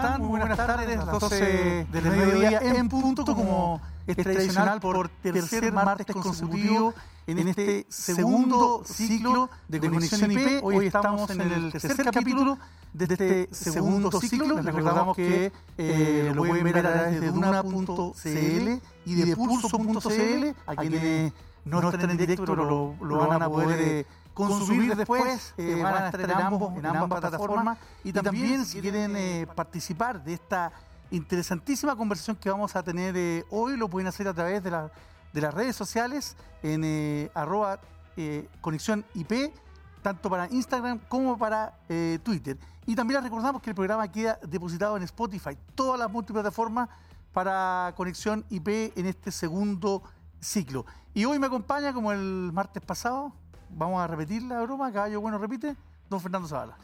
están? Muy buenas tardes, las 12 del mediodía en punto, como es tradicional por tercer martes consecutivo en este segundo ciclo de Conexión IP. Hoy estamos en el tercer capítulo de este segundo ciclo. Les recordamos que eh, lo pueden ver a través de duna.cl y de pulso.cl. A quienes no están en directo, pero lo, van a poder eh, consumir después, eh, van a estar en, ambos, en ambas plataformas. Y también si quieren eh, participar de esta interesantísima conversación que vamos a tener hoy, lo pueden hacer a través de, de las redes sociales en arroba conexión IP, tanto para Instagram como para Twitter. Y también les recordamos que el programa queda depositado en Spotify, todas las multiplataformas para conexión IP en este segundo ciclo. Y hoy me acompaña, como el martes pasado, vamos a repetir la broma, caballo bueno repite, don Fernando Zavala.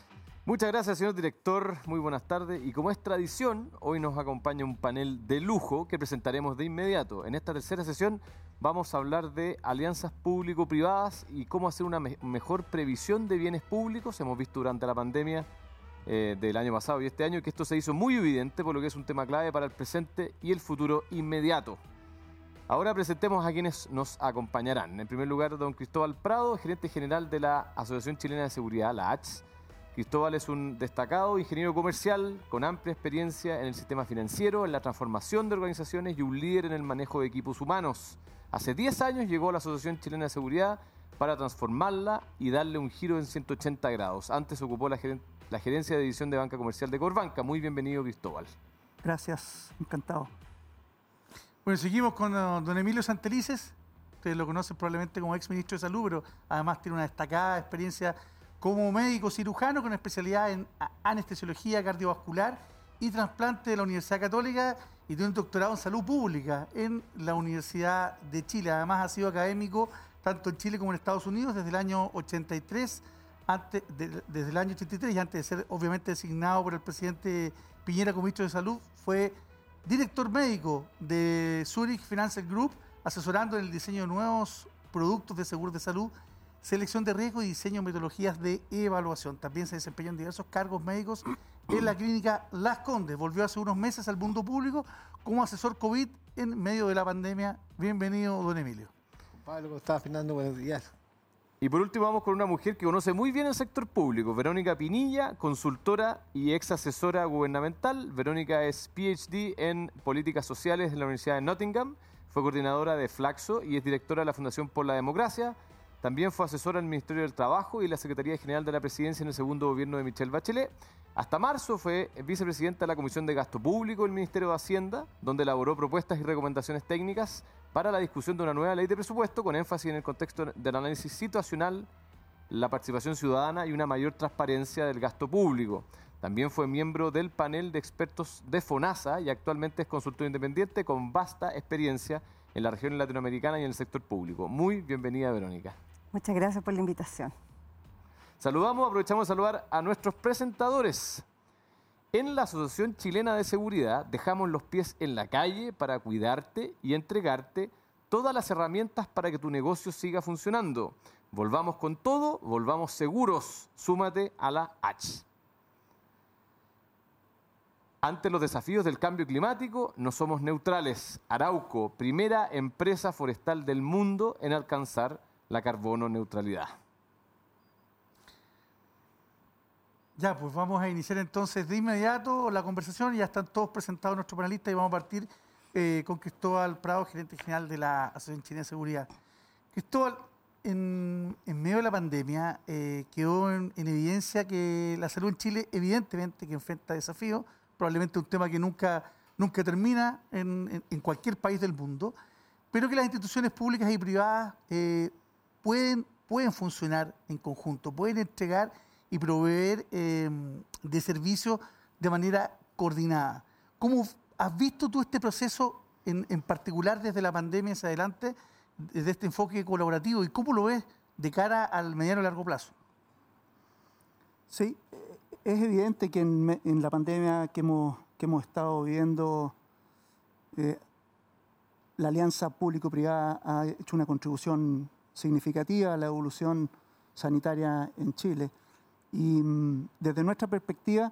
Muchas gracias, señor director. Muy buenas tardes. Y como es tradición, hoy nos acompaña un panel de lujo que presentaremos de inmediato. En esta tercera sesión vamos a hablar de alianzas público-privadas y cómo hacer una mejor previsión de bienes públicos. Hemos visto durante la pandemia eh, del año pasado y este año que esto se hizo muy evidente, por lo que es un tema clave para el presente y el futuro inmediato. Ahora presentemos a quienes nos acompañarán. En primer lugar, don Cristóbal Prado, gerente general de la Asociación Chilena de Seguridad, la ACHS. Cristóbal es un destacado ingeniero comercial con amplia experiencia en el sistema financiero, en la transformación de organizaciones y un líder en el manejo de equipos humanos. Hace 10 años llegó a la Asociación Chilena de Seguridad para transformarla y darle un giro en 180 grados. Antes ocupó la, la gerencia de división de banca comercial de Corbanca. Muy bienvenido, Cristóbal. Gracias, encantado. Bueno, seguimos con uh, don Emilio Santelices. Ustedes lo conocen probablemente como ex ministro de Salud, pero además tiene una destacada experiencia como médico cirujano con especialidad en anestesiología cardiovascular y trasplante de la Universidad Católica y tiene un doctorado en salud pública en la Universidad de Chile. Además ha sido académico tanto en Chile como en Estados Unidos desde el año 83, antes, desde el año 83 y antes de ser obviamente designado por el presidente Piñera como ministro de Salud, fue director médico de Zurich Financial Group, asesorando en el diseño de nuevos productos de seguros de salud, selección de riesgo y diseño de metodologías de evaluación. También se desempeñó en diversos cargos médicos en la clínica Las Condes. Volvió hace unos meses al mundo público como asesor COVID en medio de la pandemia. Bienvenido, don Emilio. Pablo, ¿cómo estás, Fernando? Buenos días. Y por último vamos con una mujer que conoce muy bien el sector público, Verónica Pinilla, consultora y ex asesora gubernamental. Verónica es PhD en políticas sociales de la Universidad de Nottingham, fue coordinadora de Flaxo y es directora de la Fundación por la Democracia. También fue asesora del Ministerio del Trabajo y la Secretaría General de la Presidencia en el segundo gobierno de Michelle Bachelet. Hasta marzo fue vicepresidenta de la Comisión de Gasto Público del Ministerio de Hacienda, donde elaboró propuestas y recomendaciones técnicas para la discusión de una nueva ley de presupuesto con énfasis en el contexto del análisis situacional, la participación ciudadana y una mayor transparencia del gasto público. También fue miembro del panel de expertos de FONASA y actualmente es consultor independiente con vasta experiencia en la región latinoamericana y en el sector público. Muy bienvenida, Verónica. Muchas gracias por la invitación. Saludamos, aprovechamos de saludar a nuestros presentadores. En la Asociación Chilena de Seguridad dejamos los pies en la calle para cuidarte y entregarte todas las herramientas para que tu negocio siga funcionando. Volvamos con todo, volvamos seguros. Súmate a la H. Ante los desafíos del cambio climático, no somos neutrales. Arauco, primera empresa forestal del mundo en alcanzar la carbono neutralidad. Ya, pues vamos a iniciar entonces de inmediato la conversación. Ya están todos presentados nuestros panelistas y vamos a partir eh, con Cristóbal Prado, gerente general de la Asociación Chilena de Seguridad. Cristóbal, en, medio de la pandemia eh, quedó en, evidencia que la salud en Chile, evidentemente, que enfrenta desafíos, probablemente un tema que nunca, nunca termina en, cualquier país del mundo, pero que las instituciones públicas y privadas eh, pueden, pueden funcionar en conjunto, pueden entregar y proveer em, de servicios de manera coordinada. ¿Cómo has visto tú este proceso en, en, particular desde la pandemia hacia adelante, desde este enfoque colaborativo y cómo lo ves de cara al mediano y largo plazo? Sí, es evidente que en, en la pandemia que hemos, que hemos estado viviendo, eh, la alianza público-privada ha hecho una contribución significativa a la evolución sanitaria en Chile. Y mm, desde nuestra perspectiva,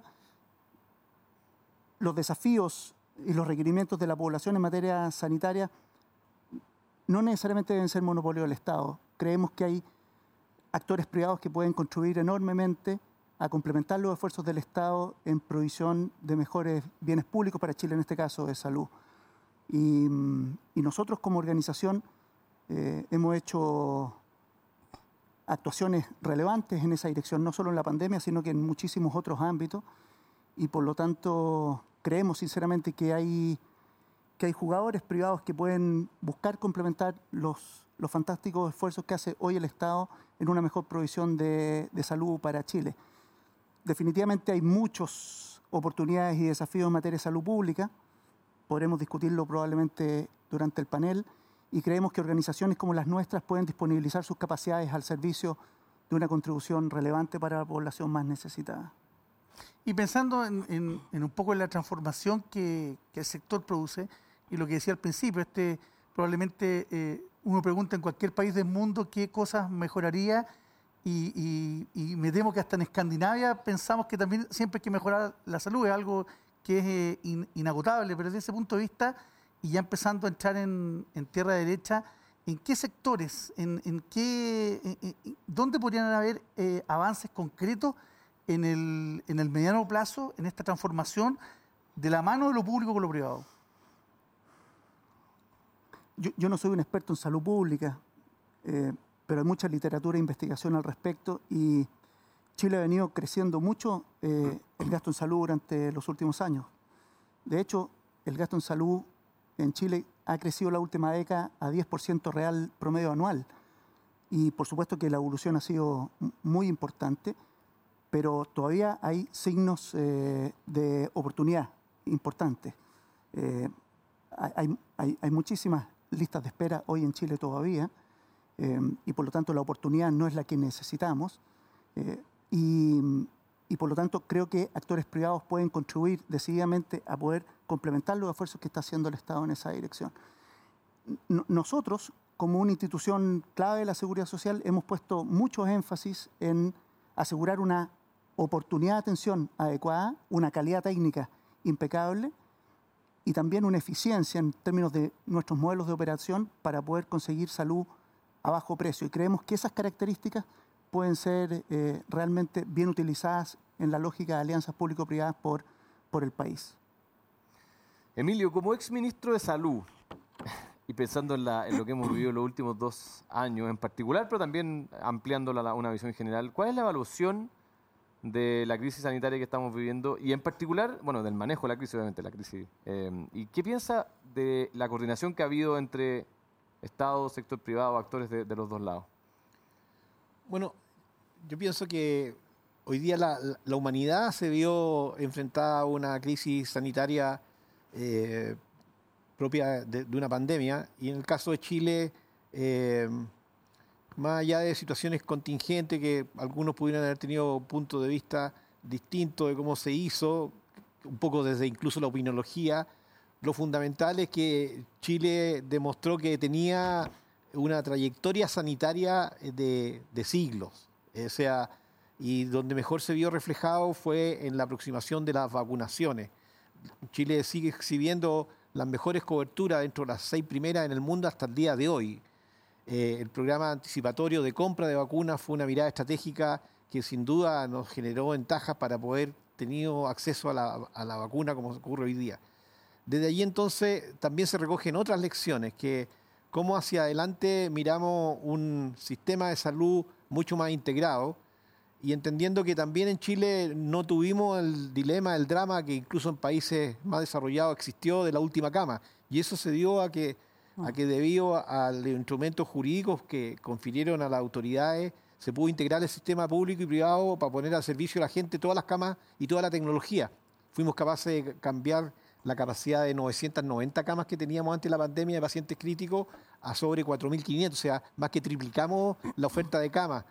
los desafíos y los requerimientos de la población en materia sanitaria no necesariamente deben ser monopolio del Estado. Creemos que hay actores privados que pueden contribuir enormemente a complementar los esfuerzos del Estado en provisión de mejores bienes públicos para Chile, en este caso de salud. Y, y nosotros como organización eh, hemos hecho actuaciones relevantes en esa dirección, no solo en la pandemia, sino que en muchísimos otros ámbitos. Y por lo tanto, creemos sinceramente que hay, que hay jugadores privados que pueden buscar complementar los, los fantásticos esfuerzos que hace hoy el Estado en una mejor provisión de, de salud para Chile. Definitivamente hay muchas oportunidades y desafíos en materia de salud pública. Podremos discutirlo probablemente durante el panel y creemos que organizaciones como las nuestras pueden disponibilizar sus capacidades al servicio de una contribución relevante para la población más necesitada. Y pensando en, en, en un poco en la transformación que, que, el sector produce, y lo que decía al principio, este probablemente eh, uno pregunta en cualquier país del mundo qué cosas mejoraría, y, y, y, me temo que hasta en Escandinavia pensamos que también siempre hay que mejorar la salud, es algo que es eh, in, inagotable, pero desde ese punto de vista, y ya empezando a entrar en, tierra derecha, ¿en qué sectores, en, qué, dónde podrían haber eh, avances concretos en el, en el mediano plazo, en esta transformación de la mano de lo público con lo privado? Yo, yo no soy un experto en salud pública, eh, pero hay mucha literatura e investigación al respecto y Chile ha venido creciendo mucho eh, el gasto en salud durante los últimos años. De hecho, el gasto en salud en Chile ha crecido la última década a 10% real promedio anual. Y por supuesto que la evolución ha sido muy importante, pero todavía hay signos eh, de oportunidad importantes. Eh, hay, hay, hay, muchísimas listas de espera hoy en Chile todavía, eh, y por lo tanto la oportunidad no es la que necesitamos. Eh, y, y por lo tanto creo que actores privados pueden contribuir decididamente a poder complementar los esfuerzos que está haciendo el Estado en esa dirección. Nosotros, como una institución clave de la seguridad social, hemos puesto mucho énfasis en asegurar una oportunidad de atención adecuada, una calidad técnica impecable y también una eficiencia en términos de nuestros modelos de operación para poder conseguir salud a bajo precio. Y creemos que esas características pueden ser eh, realmente bien utilizadas en la lógica de alianzas público-privadas por, por el país. Emilio, como ex ministro de Salud, y pensando en, la, en, lo que hemos vivido los últimos dos años en particular, pero también ampliando la, una visión general, ¿cuál es la evaluación de la crisis sanitaria que estamos viviendo y en particular, bueno, del manejo de la crisis, obviamente, la crisis? Eh, ¿Y qué piensa de la coordinación que ha habido entre Estado, sector privado, actores de, de los dos lados? Bueno, yo pienso que hoy día la, humanidad se vio enfrentada a una crisis sanitaria eh, propia de, una pandemia y en el caso de Chile, eh, más allá de situaciones contingentes que algunos pudieran haber tenido puntos de vista distintos de cómo se hizo, un poco desde incluso la opinología, lo fundamental es que Chile demostró que tenía una trayectoria sanitaria de, de siglos. O sea, y donde mejor se vio reflejado fue en la aproximación de las vacunaciones. Chile sigue exhibiendo las mejores coberturas dentro de las seis primeras en el mundo hasta el día de hoy. Eh, el programa anticipatorio de compra de vacunas fue una mirada estratégica que sin duda nos generó ventajas para poder tener acceso a la, a la vacuna como ocurre hoy día. Desde allí entonces también se recogen otras lecciones, que cómo hacia adelante miramos un sistema de salud mucho más integrado, y entendiendo que también en Chile no tuvimos el dilema, el drama que incluso en países más desarrollados existió de la última cama. Y eso se dio a que, a que debido a los instrumentos jurídicos que confirieron a las autoridades, se pudo integrar el sistema público y privado para poner al servicio a la gente todas las camas y toda la tecnología. Fuimos capaces de cambiar la capacidad de 990 camas que teníamos antes de la pandemia de pacientes críticos a sobre 4.500, o sea, más que triplicamos la oferta de camas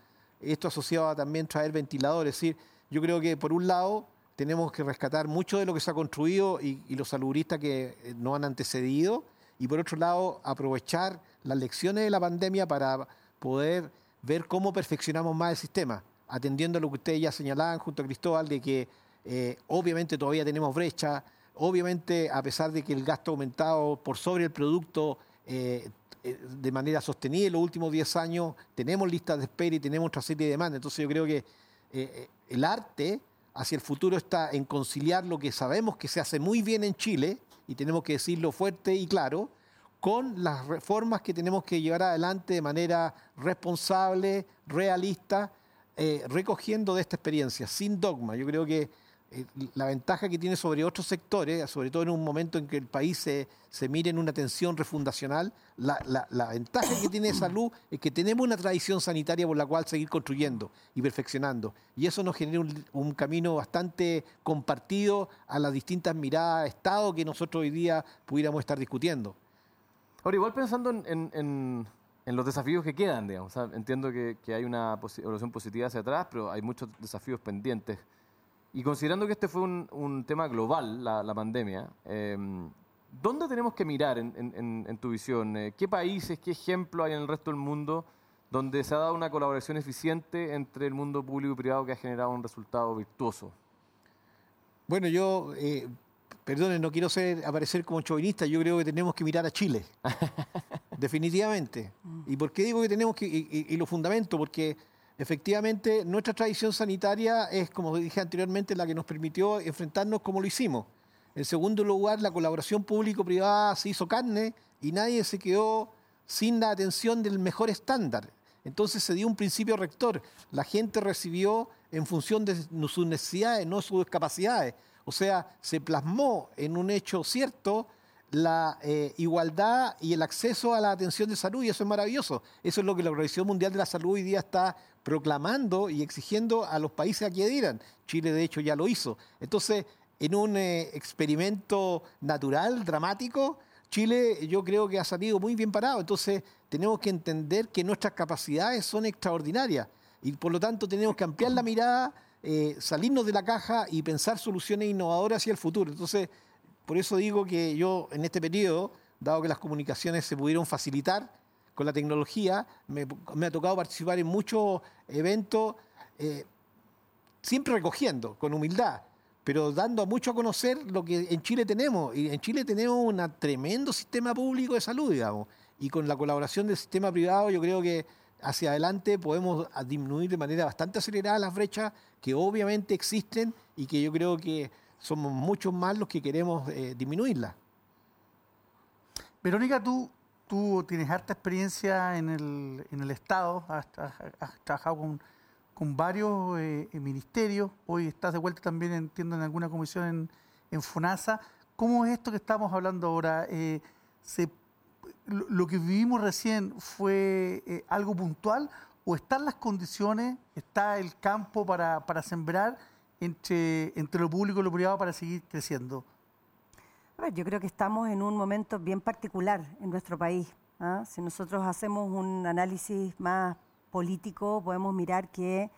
esto asociado a también traer ventiladores. Es decir, yo creo que por un lado tenemos que rescatar mucho de lo que se ha construido y, los salubristas que eh, nos han antecedido, y por otro lado aprovechar las lecciones de la pandemia para poder ver cómo perfeccionamos más el sistema, atendiendo a lo que ustedes ya señalaban junto a Cristóbal, de que eh, obviamente todavía tenemos brecha, obviamente a pesar de que el gasto ha aumentado por sobre el producto eh, eh, de manera sostenida en los últimos 10 años, tenemos listas de espera y tenemos otra serie de demandas. Entonces yo creo que eh, el arte hacia el futuro está en conciliar lo que sabemos que se hace muy bien en Chile, y tenemos que decirlo fuerte y claro, con las reformas que tenemos que llevar adelante de manera responsable, realista, recogiendo de esta experiencia, sin dogma. Yo creo que la ventaja que tiene sobre otros sectores, sobre todo en un momento en que el país se, mire en una tensión refundacional, la, ventaja que tiene salud es que tenemos una tradición sanitaria por la cual seguir construyendo y perfeccionando. Y eso nos genera un, camino bastante compartido a las distintas miradas de Estado que nosotros hoy día pudiéramos estar discutiendo. Ahora, igual pensando en, los desafíos que quedan, digamos, entiendo que, que hay una evolución positiva hacia atrás, pero hay muchos desafíos pendientes. Y considerando que este fue un, tema global, la, pandemia, em, ¿dónde tenemos que mirar en, tu visión? Eh, ¿Qué países, qué ejemplos hay en el resto del mundo donde se ha dado una colaboración eficiente entre el mundo público y privado que ha generado un resultado virtuoso? Bueno, yo, eh, perdone, no quiero ser, aparecer como chauvinista, yo creo que tenemos que mirar a Chile, definitivamente. Mm. ¿Y por qué digo que tenemos que, y lo fundamento? Porque Efectivamente, nuestra tradición sanitaria es, como dije anteriormente, la que nos permitió enfrentarnos como lo hicimos. En segundo lugar, la colaboración público-privada se hizo carne y nadie se quedó sin la atención del mejor estándar. Entonces se dio un principio rector. La gente recibió en función de sus necesidades, no sus capacidades. O sea, se plasmó en un hecho cierto la eh, igualdad y el acceso a la atención de salud y eso es maravilloso. Eso es lo que la Organización Mundial de la Salud hoy día está proclamando y exigiendo a los países a que adhieran. Chile de hecho ya lo hizo. Entonces, en un eh, experimento natural, dramático, Chile yo creo que ha salido muy bien parado. Entonces, tenemos que entender que nuestras capacidades son extraordinarias y por lo tanto tenemos que ampliar la mirada, eh, salirnos de la caja y pensar soluciones innovadoras hacia el futuro. Entonces, por eso digo que yo en este periodo, dado que las comunicaciones se pudieron facilitar con la tecnología, me, ha tocado participar en muchos eventos, eh, siempre recogiendo, con humildad, pero dando mucho a conocer lo que en Chile tenemos. Y en Chile tenemos un tremendo sistema público de salud, digamos. Y con la colaboración del sistema privado, yo creo que hacia adelante podemos disminuir de manera bastante acelerada las brechas que obviamente existen y que yo creo que somos muchos más los que queremos eh, disminuirla. Verónica, tú, tú tienes harta experiencia en el, en el Estado, has, trabajado con, con varios eh, ministerios, hoy estás de vuelta también, entiendo, en alguna comisión en, en FUNASA. ¿Cómo es esto que estamos hablando ahora? Eh, ¿Lo que vivimos recién fue algo puntual o están las condiciones, está el campo para, sembrar? entre lo público y lo privado para seguir creciendo? Yo creo que estamos en un momento bien particular en nuestro país. ¿ah? Si nosotros hacemos un análisis más político, podemos mirar que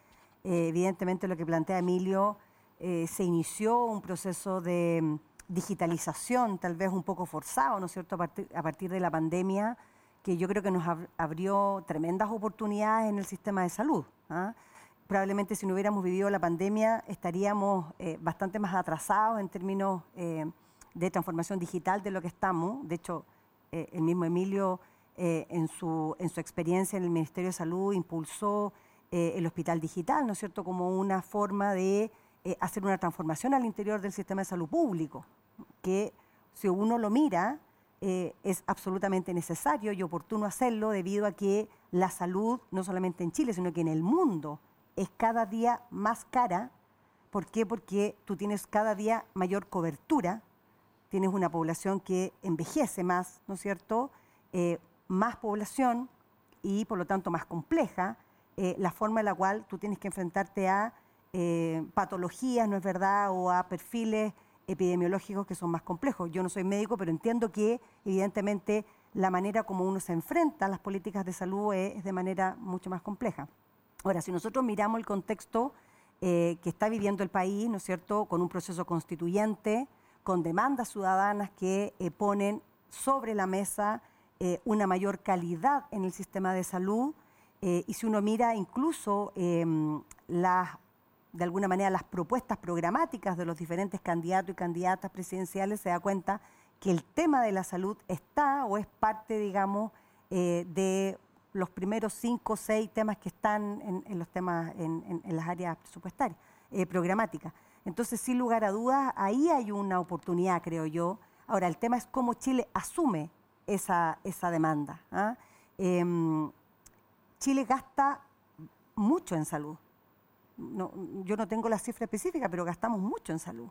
eh, evidentemente lo que plantea Emilio, eh, se inició un proceso de mm, digitalización, tal vez un poco forzado, ¿no es cierto?, a partir, a partir de la pandemia, que yo creo que nos abrió tremendas oportunidades en el sistema de salud. ¿ah? probablemente si no hubiéramos vivido la pandemia estaríamos eh, bastante más atrasados en términos eh, de transformación digital de lo que estamos. De hecho, eh, el mismo Emilio en, su, en su experiencia en el Ministerio de Salud impulsó el hospital digital, ¿no es cierto?, como una forma de hacer una transformación al interior del sistema de salud público, que si uno lo mira, es absolutamente necesario y oportuno hacerlo debido a que la salud, no solamente en Chile, sino que en el mundo, es cada día más cara. ¿Por qué? Porque tú tienes cada día mayor cobertura, tienes una población que envejece más, ¿no es cierto? Eh, más población y por lo tanto más compleja, eh, la forma en la cual tú tienes que enfrentarte a eh, patologías, ¿no es verdad? O a perfiles epidemiológicos que son más complejos. Yo no soy médico, pero entiendo que evidentemente la manera como uno se enfrenta a las políticas de salud es de manera mucho más compleja. Ahora, si nosotros miramos el contexto eh, que está viviendo el país, ¿no es cierto?, con un proceso constituyente, con demandas ciudadanas que eh, ponen sobre la mesa eh, una mayor calidad en el sistema de salud, y si uno mira incluso em, las de alguna manera las propuestas programáticas de los diferentes candidatos y candidatas presidenciales, se da cuenta que el tema de la salud está o es parte, digamos, eh, de los primeros cinco o seis temas que están en, los temas, en, las áreas presupuestarias, eh, programáticas. Entonces, sin lugar a dudas, ahí hay una oportunidad, creo yo. Ahora, el tema es cómo Chile asume esa, esa demanda. ¿ah? Em, Chile gasta mucho en salud. No, yo no tengo la cifra específica, pero gastamos mucho en salud.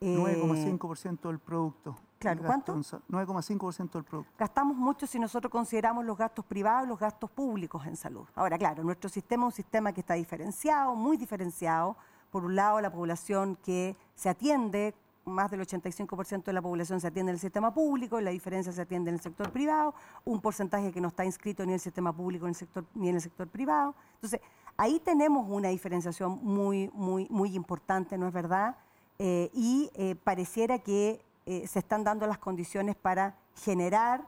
9,5% eh, del producto. Claro, ¿cuánto? 9,5% del producto. Gastamos mucho si nosotros consideramos los gastos privados y los gastos públicos en salud. Ahora, claro, nuestro sistema es un sistema que está diferenciado, muy diferenciado. Por un lado, la población que se atiende más del 85% de la población se atiende en el sistema público, y la diferencia se atiende en el sector privado, un porcentaje que no está inscrito ni en el sistema público ni, en el sector, privado. Entonces, ahí tenemos una diferenciación muy, muy, muy importante, ¿no es verdad? Eh, y eh, pareciera que eh, se están dando las condiciones para generar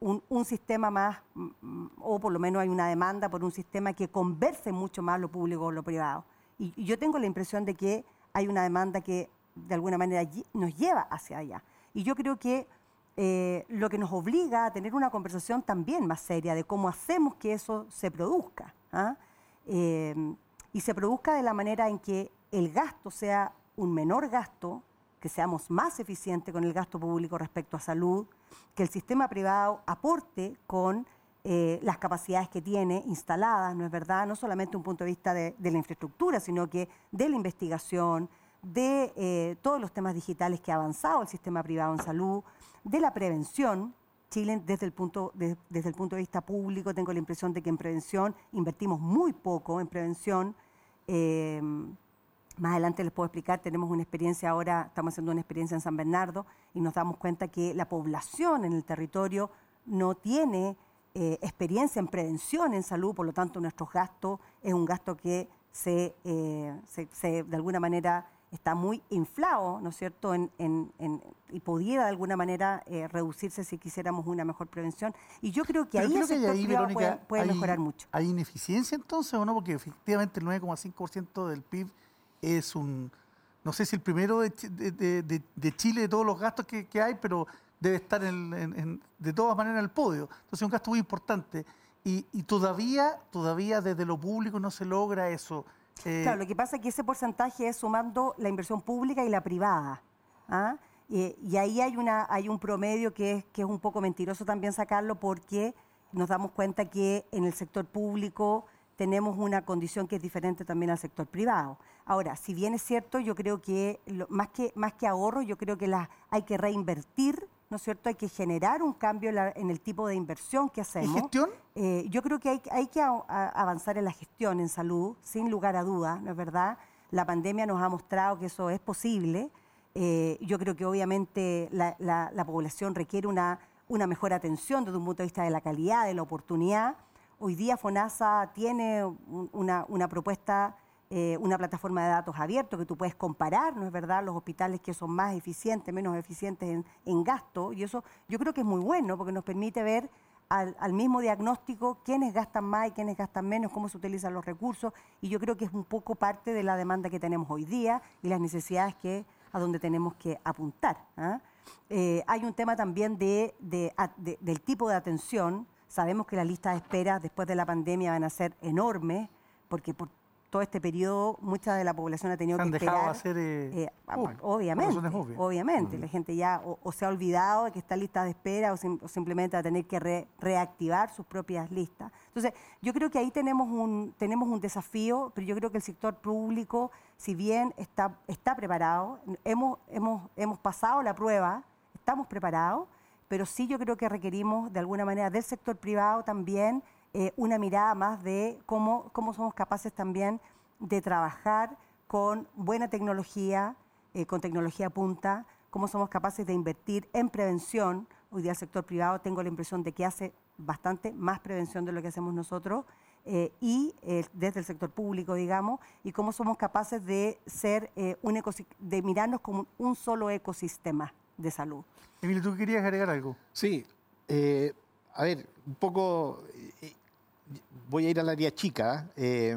un, un, sistema más, mm, o por lo menos hay una demanda por un sistema que converse mucho más lo público con lo privado. Y yo tengo la impresión de que hay una demanda que de alguna manera nos lleva hacia allá. Y yo creo que eh, lo que nos obliga a tener una conversación también más seria de cómo hacemos que eso se produzca. ¿ah? Em, y se produzca de la manera en que el gasto sea un menor gasto, que seamos más eficientes con el gasto público respecto a salud, que el sistema privado aporte con eh, las capacidades que tiene instaladas, ¿no es verdad? No solamente un punto de vista de la infraestructura, sino que de la investigación, de eh, todos los temas digitales que ha avanzado el sistema privado en salud, de la prevención. Chile, desde el, punto, desde el punto de vista público, tengo la impresión de que en prevención invertimos muy poco en prevención. Eh, más adelante les puedo explicar, tenemos una experiencia ahora, estamos haciendo una experiencia en San Bernardo y nos damos cuenta que la población en el territorio no tiene eh, experiencia en prevención en salud, por lo tanto nuestro gasto es un gasto que se, se de alguna manera está muy inflado, ¿no es cierto?, en, y pudiera de alguna manera eh, reducirse si quisiéramos una mejor prevención. Y yo creo que ahí el sector puede, mejorar mucho. ¿Hay ineficiencia entonces o no? Porque efectivamente el 9,5% del PIB es un, no sé si el primero de, Chile de todos los gastos que, hay, pero debe estar de todas maneras en el podio. Entonces es un gasto muy importante. Y, y todavía, todavía desde lo público no se logra eso eh, claro, lo que pasa es que ese porcentaje es sumando la inversión pública y la privada. ¿ah? Y, ahí hay, una, hay un promedio que es, que es un poco mentiroso también sacarlo porque nos damos cuenta que en el sector público tenemos una condición que es diferente también al sector privado. Ahora, si bien es cierto, yo creo que más que más que ahorro, yo creo que la, hay que reinvertir ¿no es cierto? Hay que generar un cambio en, el tipo de inversión que hacemos. ¿Y gestión? Eh, yo creo que hay, hay que avanzar en la gestión en salud, sin lugar a dudas, ¿no es verdad? La pandemia nos ha mostrado que eso es posible. Eh, yo creo que obviamente la, la, población requiere una, una mejor atención desde un punto de vista de la calidad, de la oportunidad. Hoy día FONASA tiene una, una propuesta eh, una plataforma de datos abierto que tú puedes comparar, ¿no es verdad?, los hospitales que son más eficientes, menos eficientes en, gasto, y eso yo creo que es muy bueno porque nos permite ver al, mismo diagnóstico quiénes gastan más y quiénes gastan menos, cómo se utilizan los recursos, y yo creo que es un poco parte de la demanda que tenemos hoy día y las necesidades que a donde tenemos que apuntar. ¿ah? Eh, hay un tema también de, del tipo de atención. Sabemos que las listas de espera después de la pandemia van a ser enormes, porque por todo este periodo mucha de la población ha tenido que esperar. Hacer, eh, eh, obviamente, obviamente. La gente ya o, se ha olvidado de que está en lista de espera o, simplemente va a tener que reactivar sus propias listas. Entonces, yo creo que ahí tenemos un, tenemos un desafío, pero yo creo que el sector público, si bien está, está preparado, hemos, hemos, hemos pasado la prueba, estamos preparados, pero sí yo creo que requerimos de alguna manera del sector privado también eh, una mirada más de cómo, cómo somos capaces también de trabajar con buena tecnología, eh, con tecnología punta, cómo somos capaces de invertir en prevención. Hoy día el sector privado tengo la impresión de que hace bastante más prevención de lo que hacemos nosotros eh, y desde el sector público, digamos, y cómo somos capaces de ser un de mirarnos como un solo ecosistema de salud. Emilio, ¿tú querías agregar algo? Sí, a ver, un poco voy a ir al área chica. Eh,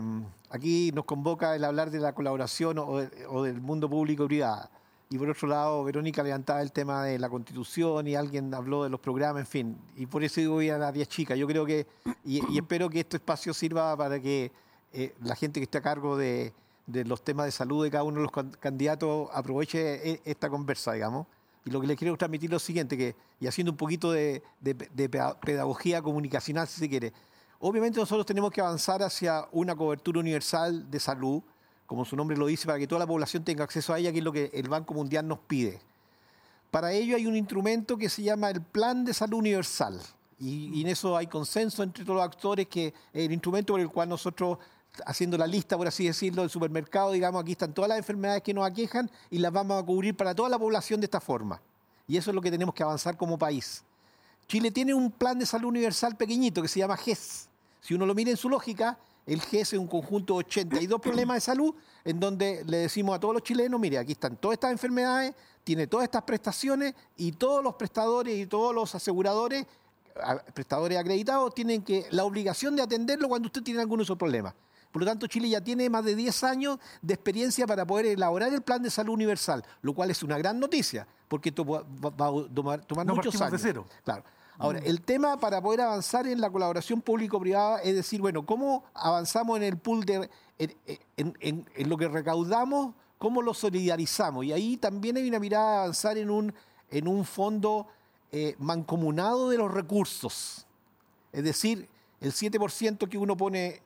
aquí nos convoca el hablar de la colaboración o, del mundo público-privado. Y por otro lado, Verónica levantaba el tema de la constitución y alguien habló de los programas, en fin. Y por eso voy a las 10 chicas. Yo creo que, y, espero que este espacio sirva para que eh, la gente que esté a cargo de, los temas de salud de cada uno de los candidatos aproveche e, esta conversa, digamos. Y lo que les quiero transmitir es lo siguiente, que, y haciendo un poquito de, de pedagogía comunicacional, si se quiere, obviamente nosotros tenemos que avanzar hacia una cobertura universal de salud, como su nombre lo dice, para que toda la población tenga acceso a ella, que es lo que el Banco Mundial nos pide. Para ello hay un instrumento que se llama el Plan de Salud Universal. Y, en eso hay consenso entre todos los actores que es el instrumento por el cual nosotros, haciendo la lista, por así decirlo, del supermercado, digamos, aquí están todas las enfermedades que nos aquejan y las vamos a cubrir para toda la población de esta forma. Y eso es lo que tenemos que avanzar como país. Chile tiene un plan de salud universal pequeñito que se llama GES. Si uno lo mira en su lógica, el GES es un conjunto de 82 problemas de salud en donde le decimos a todos los chilenos, mire, aquí están todas estas enfermedades, tiene todas estas prestaciones y todos los prestadores y todos los aseguradores, prestadores acreditados, tienen que la obligación de atenderlo cuando usted tiene alguno de esos problemas. Por lo tanto, Chile ya tiene más de 10 años de experiencia para poder elaborar el plan de salud universal, lo cual es una gran noticia, porque esto va, a tomar, muchos años. De cero. Claro. Ahora, el tema para poder avanzar en la colaboración público-privada es decir, bueno, ¿cómo avanzamos en el pool de, en, lo que recaudamos, cómo lo solidarizamos? Y ahí también hay una mirada de avanzar en un, en un fondo eh, mancomunado de los recursos. Es decir, el 7% que uno pone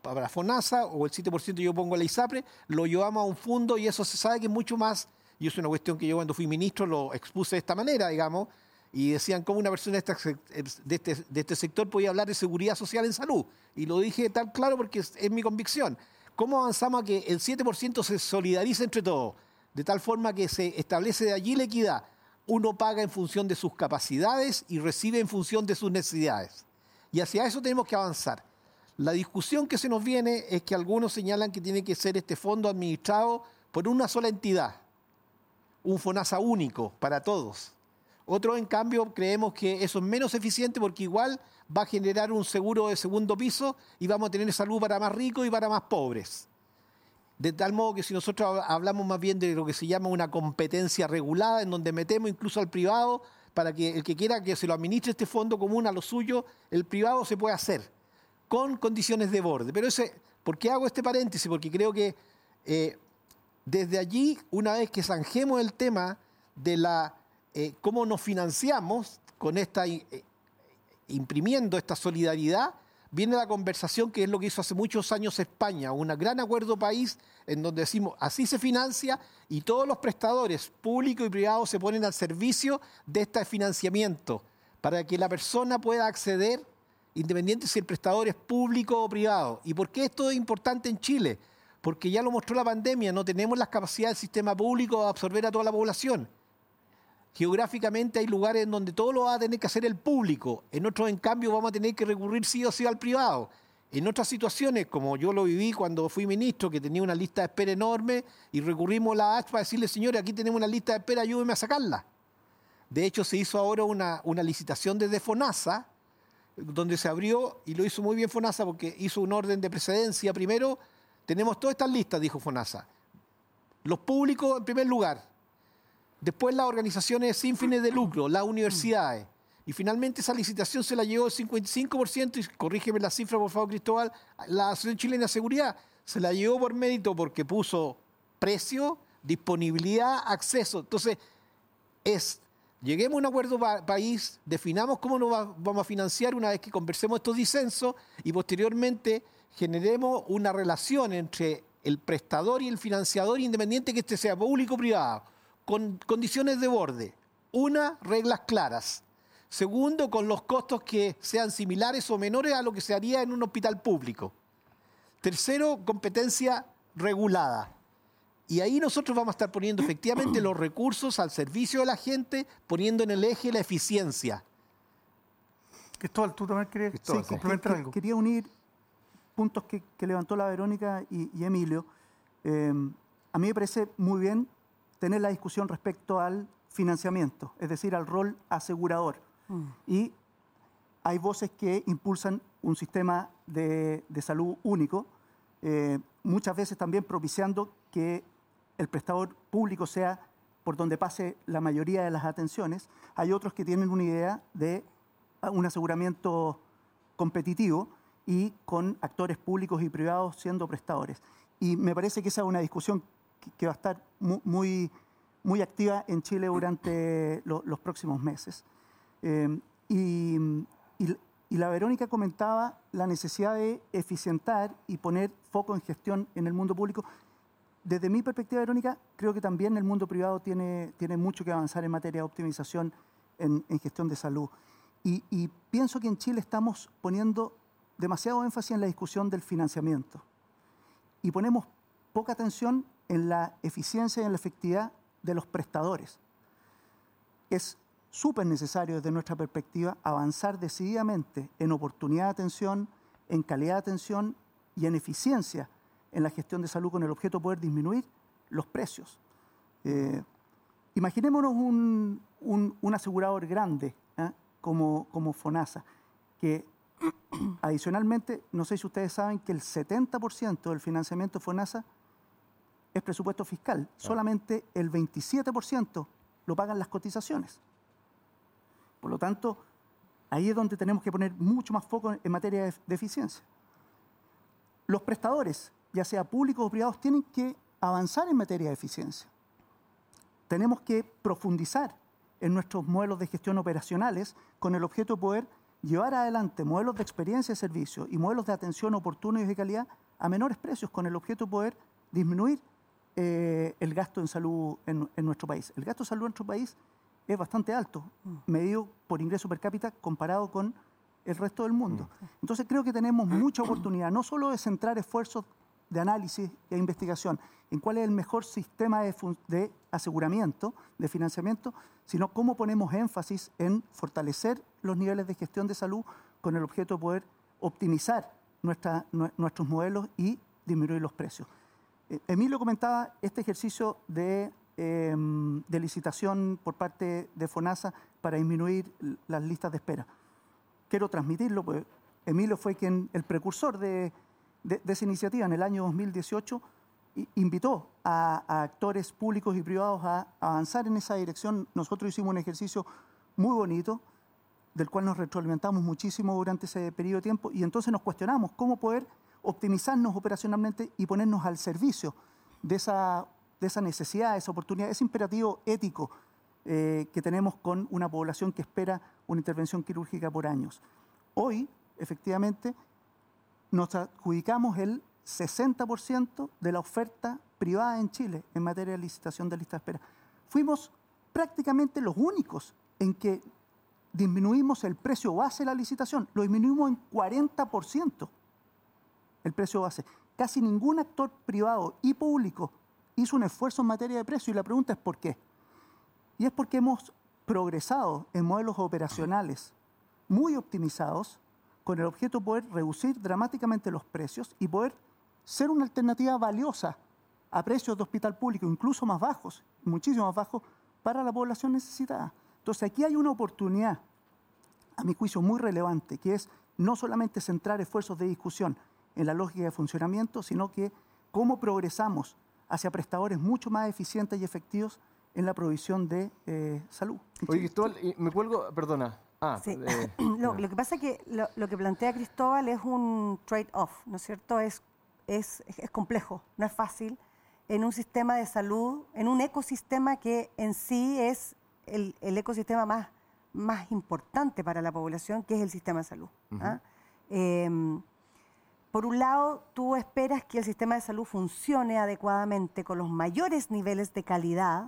para FONASA o el 7% que yo pongo en la ISAPRE, lo llevamos a un fondo y eso se sabe que es mucho más, y es una cuestión que yo cuando fui ministro lo expuse de esta manera, digamos, y decían cómo una persona de este, este, este, sector podía hablar de seguridad social en salud. Y lo dije tan claro porque es, mi convicción. ¿Cómo avanzamos a que el 7% se solidarice entre todos? De tal forma que se establece de allí la equidad. Uno paga en función de sus capacidades y recibe en función de sus necesidades. Y hacia eso tenemos que avanzar. La discusión que se nos viene es que algunos señalan que tiene que ser este fondo administrado por una sola entidad, un FONASA único para todos. Otros, en cambio, creemos que eso es menos eficiente porque igual va a generar un seguro de segundo piso y vamos a tener salud para más ricos y para más pobres. De tal modo que si nosotros hablamos más bien de lo que se llama una competencia regulada, en donde metemos incluso al privado para que el que quiera que se lo administre este fondo común a lo suyo, el privado se puede hacer con condiciones de borde. Pero ese, ¿por qué hago este paréntesis? Porque creo que eh, desde allí, una vez que zanjemos el tema de la eh, cómo nos financiamos con esta, eh, imprimiendo esta solidaridad, viene la conversación que es lo que hizo hace muchos años España, un gran acuerdo país en donde decimos, así se financia y todos los prestadores públicos y privados se ponen al servicio de este financiamiento para que la persona pueda acceder, independiente si el prestador es público o privado. ¿Y por qué esto es importante en Chile? Porque ya lo mostró la pandemia, no tenemos las capacidades del sistema público de absorber a toda la población. Geográficamente hay lugares en donde todo lo va a tener que hacer el público, en otros en cambio vamos a tener que recurrir sí o sí al privado. En otras situaciones, como yo lo viví cuando fui ministro, que tenía una lista de espera enorme, y recurrimos a la H para decirle, señores, aquí tenemos una lista de espera, ayúdenme a sacarla. De hecho, se hizo ahora una, una licitación desde FONASA, donde se abrió, y lo hizo muy bien FONASA porque hizo un orden de precedencia. Primero, tenemos todas estas listas, dijo FONASA. Los públicos en primer lugar, Después las organizaciones sin fines de lucro, las universidades. Y finalmente esa licitación se la llevó el 55%, y corrígeme la cifra por favor Cristóbal, la Asociación Chilena de Seguridad se la llevó por mérito porque puso precio, disponibilidad, acceso. Entonces, es, lleguemos a un acuerdo país, definamos cómo nos vamos a financiar una vez que conversemos estos disensos y posteriormente generemos una relación entre el prestador y el financiador independiente que este sea público o privado con condiciones de borde. Una, reglas claras. Segundo, con los costos que sean similares o menores a lo que se haría en un hospital público. Tercero, competencia regulada. Y ahí nosotros vamos a estar poniendo efectivamente los recursos al servicio de la gente, poniendo en el eje la eficiencia. Cristóbal, tú también querías complementar algo. Quería unir puntos que, levantó la Verónica y, Emilio. Eh, a mí me parece muy bien tener la discusión respecto al financiamiento, es decir, al rol asegurador. Mm. Y hay voces que impulsan un sistema de, salud único, eh, muchas veces también propiciando que el prestador público sea por donde pase la mayoría de las atenciones. Hay otros que tienen una idea de un aseguramiento competitivo y con actores públicos y privados siendo prestadores. Y me parece que esa es una discusión que, va a estar muy, muy, activa en Chile durante los próximos meses. Eh, y, y la Verónica comentaba la necesidad de eficientar y poner foco en gestión en el mundo público. Desde mi perspectiva, Verónica, creo que también el mundo privado tiene, tiene mucho que avanzar en materia de optimización en, gestión de salud. Y, y, pienso que en Chile estamos poniendo demasiado énfasis en la discusión del financiamiento. Y ponemos poca atención en la eficiencia y en la efectividad de los prestadores. Es súper necesario desde nuestra perspectiva avanzar decididamente en oportunidad de atención, en calidad de atención y en eficiencia en la gestión de salud con el objeto de poder disminuir los precios. Eh, imaginémonos un, asegurador grande ¿eh? como, como FONASA, que adicionalmente, no sé si ustedes saben que el 70% del financiamiento FONASA es presupuesto fiscal, solamente el 27% lo pagan las cotizaciones. Por lo tanto, ahí es donde tenemos que poner mucho más foco en materia de, eficiencia. Los prestadores, ya sea públicos o privados, tienen que avanzar en materia de eficiencia. Tenemos que profundizar en nuestros modelos de gestión operacionales con el objeto de poder llevar adelante modelos de experiencia de servicio y modelos de atención oportunos y de calidad a menores precios con el objeto de poder disminuir eh, el gasto en salud en, en, nuestro país. El gasto de salud en nuestro país es bastante alto, mm. medido por ingreso per cápita comparado con el resto del mundo. Mm. Entonces creo que tenemos mucha oportunidad, no solo de centrar esfuerzos de análisis e investigación en cuál es el mejor sistema de, aseguramiento, de financiamiento, sino cómo ponemos énfasis en fortalecer los niveles de gestión de salud con el objeto de poder optimizar nuestros modelos y disminuir los precios. Emilio comentaba este ejercicio de Em, de licitación por parte de FONASA para disminuir las listas de espera. Quiero transmitirlo, pues Emilio fue quien, el precursor de, esa iniciativa en el año 2018, invitó a, actores públicos y privados a, avanzar en esa dirección. Nosotros hicimos un ejercicio muy bonito, del cual nos retroalimentamos muchísimo durante ese periodo de tiempo, y entonces nos cuestionamos cómo poder optimizarnos operacionalmente y ponernos al servicio de esa de esa necesidad, de esa oportunidad, ese imperativo ético eh, que tenemos con una población que espera una intervención quirúrgica por años. Hoy, efectivamente, nos adjudicamos el 60% de la oferta privada en Chile en materia de licitación de lista de espera. Fuimos prácticamente los únicos en que disminuimos el precio base de la licitación, lo disminuimos en 40% el precio base. Casi ningún actor privado y público hizo un esfuerzo en materia de precio y la pregunta es ¿por qué? Y es porque hemos progresado en modelos operacionales muy optimizados con el objeto de poder reducir dramáticamente los precios y poder ser una alternativa valiosa a precios de hospital público, incluso más bajos, muchísimo más bajos, para la población necesitada. Entonces aquí hay una oportunidad, a mi juicio, muy relevante, que es no solamente centrar esfuerzos de discusión en la lógica de funcionamiento, sino que cómo progresamos hacia prestadores mucho más eficientes y efectivos en la provisión de eh, salud. Oye, Cristóbal, me cuelgo, perdona. Ah, eh, lo que pasa es que lo, que plantea Cristóbal es un trade-off, ¿no es cierto? Es, es, es, complejo, no es fácil en un sistema de salud, en un ecosistema que en sí es el, el ecosistema más, más importante para la población, que es el sistema de salud. Por un lado, tú esperas que el sistema de salud funcione adecuadamente con los mayores niveles de calidad,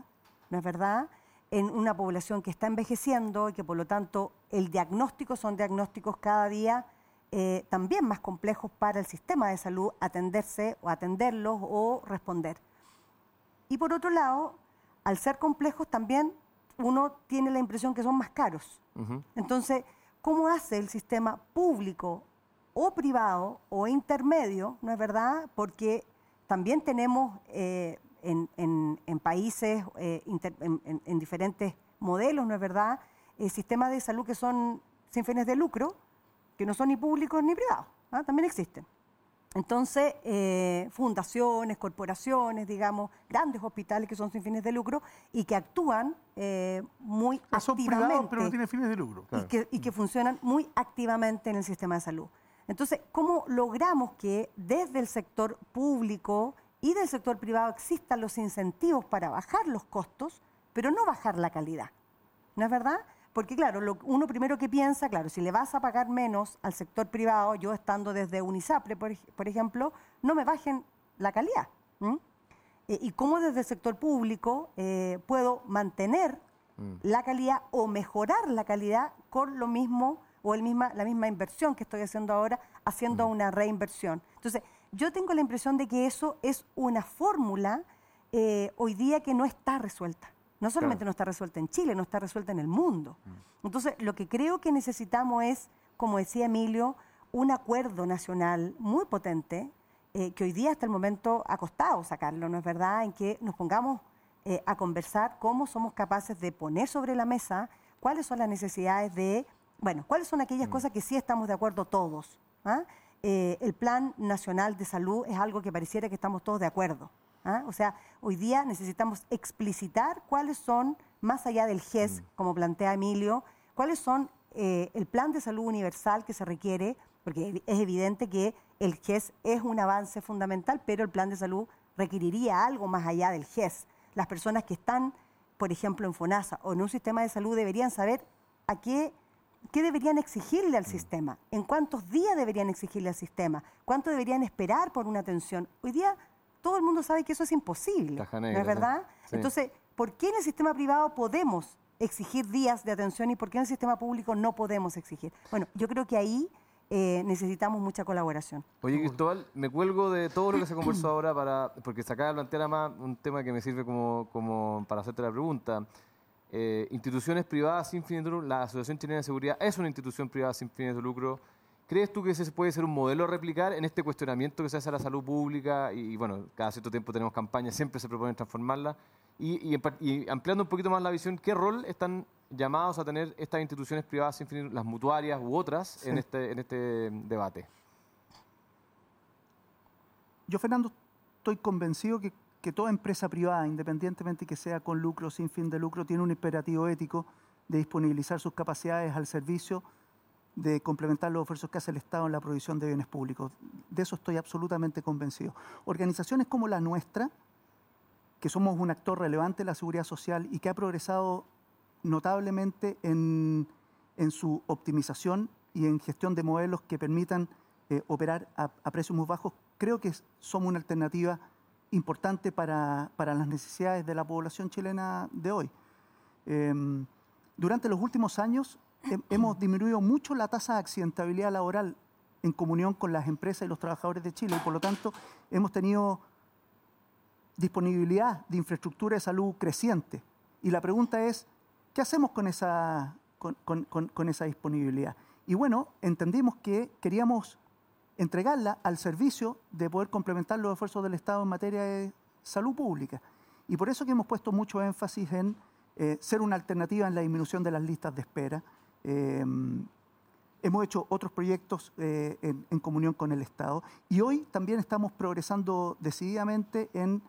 ¿no es verdad? En una población que está envejeciendo y que por lo tanto el diagnóstico son diagnósticos cada día eh, también más complejos para el sistema de salud atenderse o atenderlos o responder. Y por otro lado, al ser complejos también uno tiene la impresión que son más caros. Entonces, ¿cómo hace el sistema público o privado o intermedio, ¿no es verdad? Porque también tenemos eh, en, países, eh, en, diferentes modelos, ¿no es verdad? Eh, sistemas de salud que son sin fines de lucro, que no son ni públicos ni privados, ¿ah? también existen. Entonces, eh, fundaciones, corporaciones, digamos, grandes hospitales que son sin fines de lucro y que actúan eh, muy Son activamente. privados, pero no tienen fines de lucro. y, que, y que funcionan muy activamente en el sistema de salud. Entonces, ¿cómo logramos que desde el sector público y del sector privado existan los incentivos para bajar los costos, pero no bajar la calidad? ¿No es verdad? Porque claro, lo, uno primero que piensa, claro, si le vas a pagar menos al sector privado, yo estando desde Unisapre, por, ej- por ejemplo, no me bajen la calidad. Eh, y cómo desde el sector público eh, puedo mantener la calidad o mejorar la calidad con lo mismo o el misma, la misma inversión que estoy haciendo ahora, haciendo una reinversión. Entonces, yo tengo la impresión de que eso es una fórmula eh, hoy día que no está resuelta. No solamente no está resuelta en Chile, no está resuelta en el mundo. Entonces, lo que creo que necesitamos es, como decía Emilio, un acuerdo nacional muy potente, eh, que hoy día hasta el momento ha costado sacarlo, ¿no es verdad? En que nos pongamos eh, a conversar cómo somos capaces de poner sobre la mesa cuáles son las necesidades de, bueno, cuáles son aquellas cosas que sí estamos de acuerdo todos. ¿ah? Eh, el Plan Nacional de Salud es algo que pareciera que estamos todos de acuerdo. ¿ah? O sea, hoy día necesitamos explicitar cuáles son, más allá del GES, como plantea Emilio, cuáles son eh, el plan de salud universal que se requiere, porque es evidente que el GES es un avance fundamental, pero el plan de salud requeriría algo más allá del GES. Las personas que están, por ejemplo, en FONASA o en un sistema de salud deberían saber a qué, qué deberían exigirle al sistema, en cuántos días deberían exigirle al sistema, cuánto deberían esperar por una atención. Hoy día todo el mundo sabe que eso es imposible, Caja ¿no negra, es verdad? Sí. Entonces, ¿por qué en el sistema privado podemos exigir días de atención y por qué en el sistema público no podemos exigir? Bueno, yo creo que ahí eh, necesitamos mucha colaboración. Oye, Cristóbal, me cuelgo de todo lo que se conversó ahora para, porque se acaba de plantear además un tema que me sirve como, como para hacerte la pregunta. Eh, instituciones privadas sin fines de lucro, la Asociación Chilena de Seguridad es una institución privada sin fines de lucro. ¿Crees tú que ese puede ser un modelo a replicar en este cuestionamiento que se hace a la salud pública? Y, y, bueno, cada cierto tiempo tenemos campañas, siempre se proponen transformarla. Y, ampliando un poquito más la visión, ¿qué rol están llamados a tener estas instituciones privadas sin fines, las mutuarias u otras, en, este, en este debate? Yo, Fernando, estoy convencido que, que toda empresa privada, independientemente que sea con lucro o sin fin de lucro, tiene un imperativo ético de disponibilizar sus capacidades al servicio de complementar los esfuerzos que hace el Estado en la provisión de bienes públicos. De eso estoy absolutamente convencido. Organizaciones como la nuestra, que somos un actor relevante de la seguridad social y que ha progresado notablemente en, su optimización y en gestión de modelos que permitan eh, operar a precios muy bajos, creo que somos una alternativa importante para, para las necesidades de la población chilena de hoy. Em, durante los últimos años he- hemos disminuido mucho la tasa de accidentabilidad laboral en comunión con las empresas y los trabajadores de Chile y por lo tanto hemos tenido disponibilidad de infraestructura de salud creciente. Y la pregunta es, ¿qué hacemos con esa, con- con- con esa disponibilidad? Y bueno, entendimos que queríamos entregarla al servicio de poder complementar los esfuerzos del Estado en materia de salud pública. Y por eso que hemos puesto mucho énfasis en eh, ser una alternativa en la disminución de las listas de espera. Eh, hemos hecho otros proyectos eh, en, en comunión con el Estado y hoy también estamos progresando decididamente en,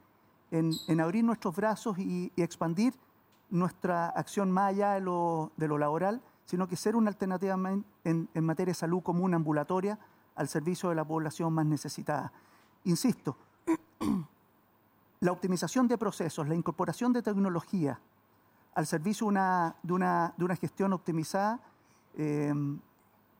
en- abrir nuestros brazos y, expandir nuestra acción más allá de lo, de lo laboral, sino que ser una alternativa en materia de salud común ambulatoria al servicio de la población más necesitada. Insisto, la optimización de procesos, la incorporación de tecnología al servicio de una, de una, de una gestión optimizada, eh,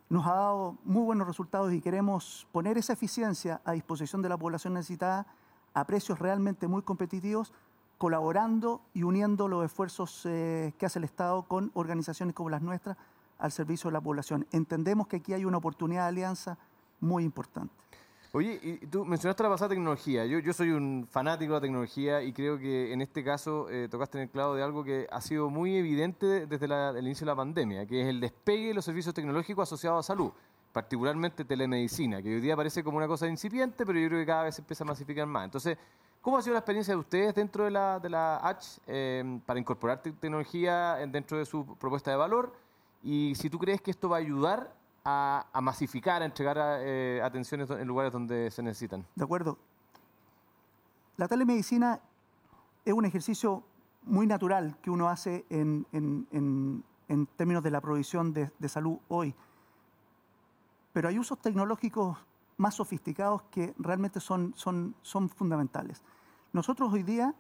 nos ha dado muy buenos resultados y queremos poner esa eficiencia a disposición de la población necesitada a precios realmente muy competitivos, colaborando y uniendo los esfuerzos eh, que hace el Estado con organizaciones como las nuestras al servicio de la población. Entendemos que aquí hay una oportunidad de alianza muy importante. Oye, y tú mencionaste la pasada tecnología. Yo, yo soy un fanático de la tecnología y creo que en este caso eh, tocaste en el clavo de algo que ha sido muy evidente desde el inicio de la pandemia, que es el despegue de los servicios tecnológicos asociados a salud, particularmente telemedicina, que hoy día parece como una cosa incipiente, pero yo creo que cada vez se empieza a masificar más. Entonces, ¿cómo ha sido la experiencia de ustedes dentro de la, de la H eh, para incorporar te- tecnología en- dentro de su propuesta de valor? Y si tú crees que esto va a ayudar a, masificar, a entregar eh, atenciones en lugares donde se necesitan. De acuerdo. La telemedicina es un ejercicio muy natural que uno hace en, términos de la provisión de, salud hoy. Pero hay usos tecnológicos más sofisticados que realmente son fundamentales. Nosotros hoy día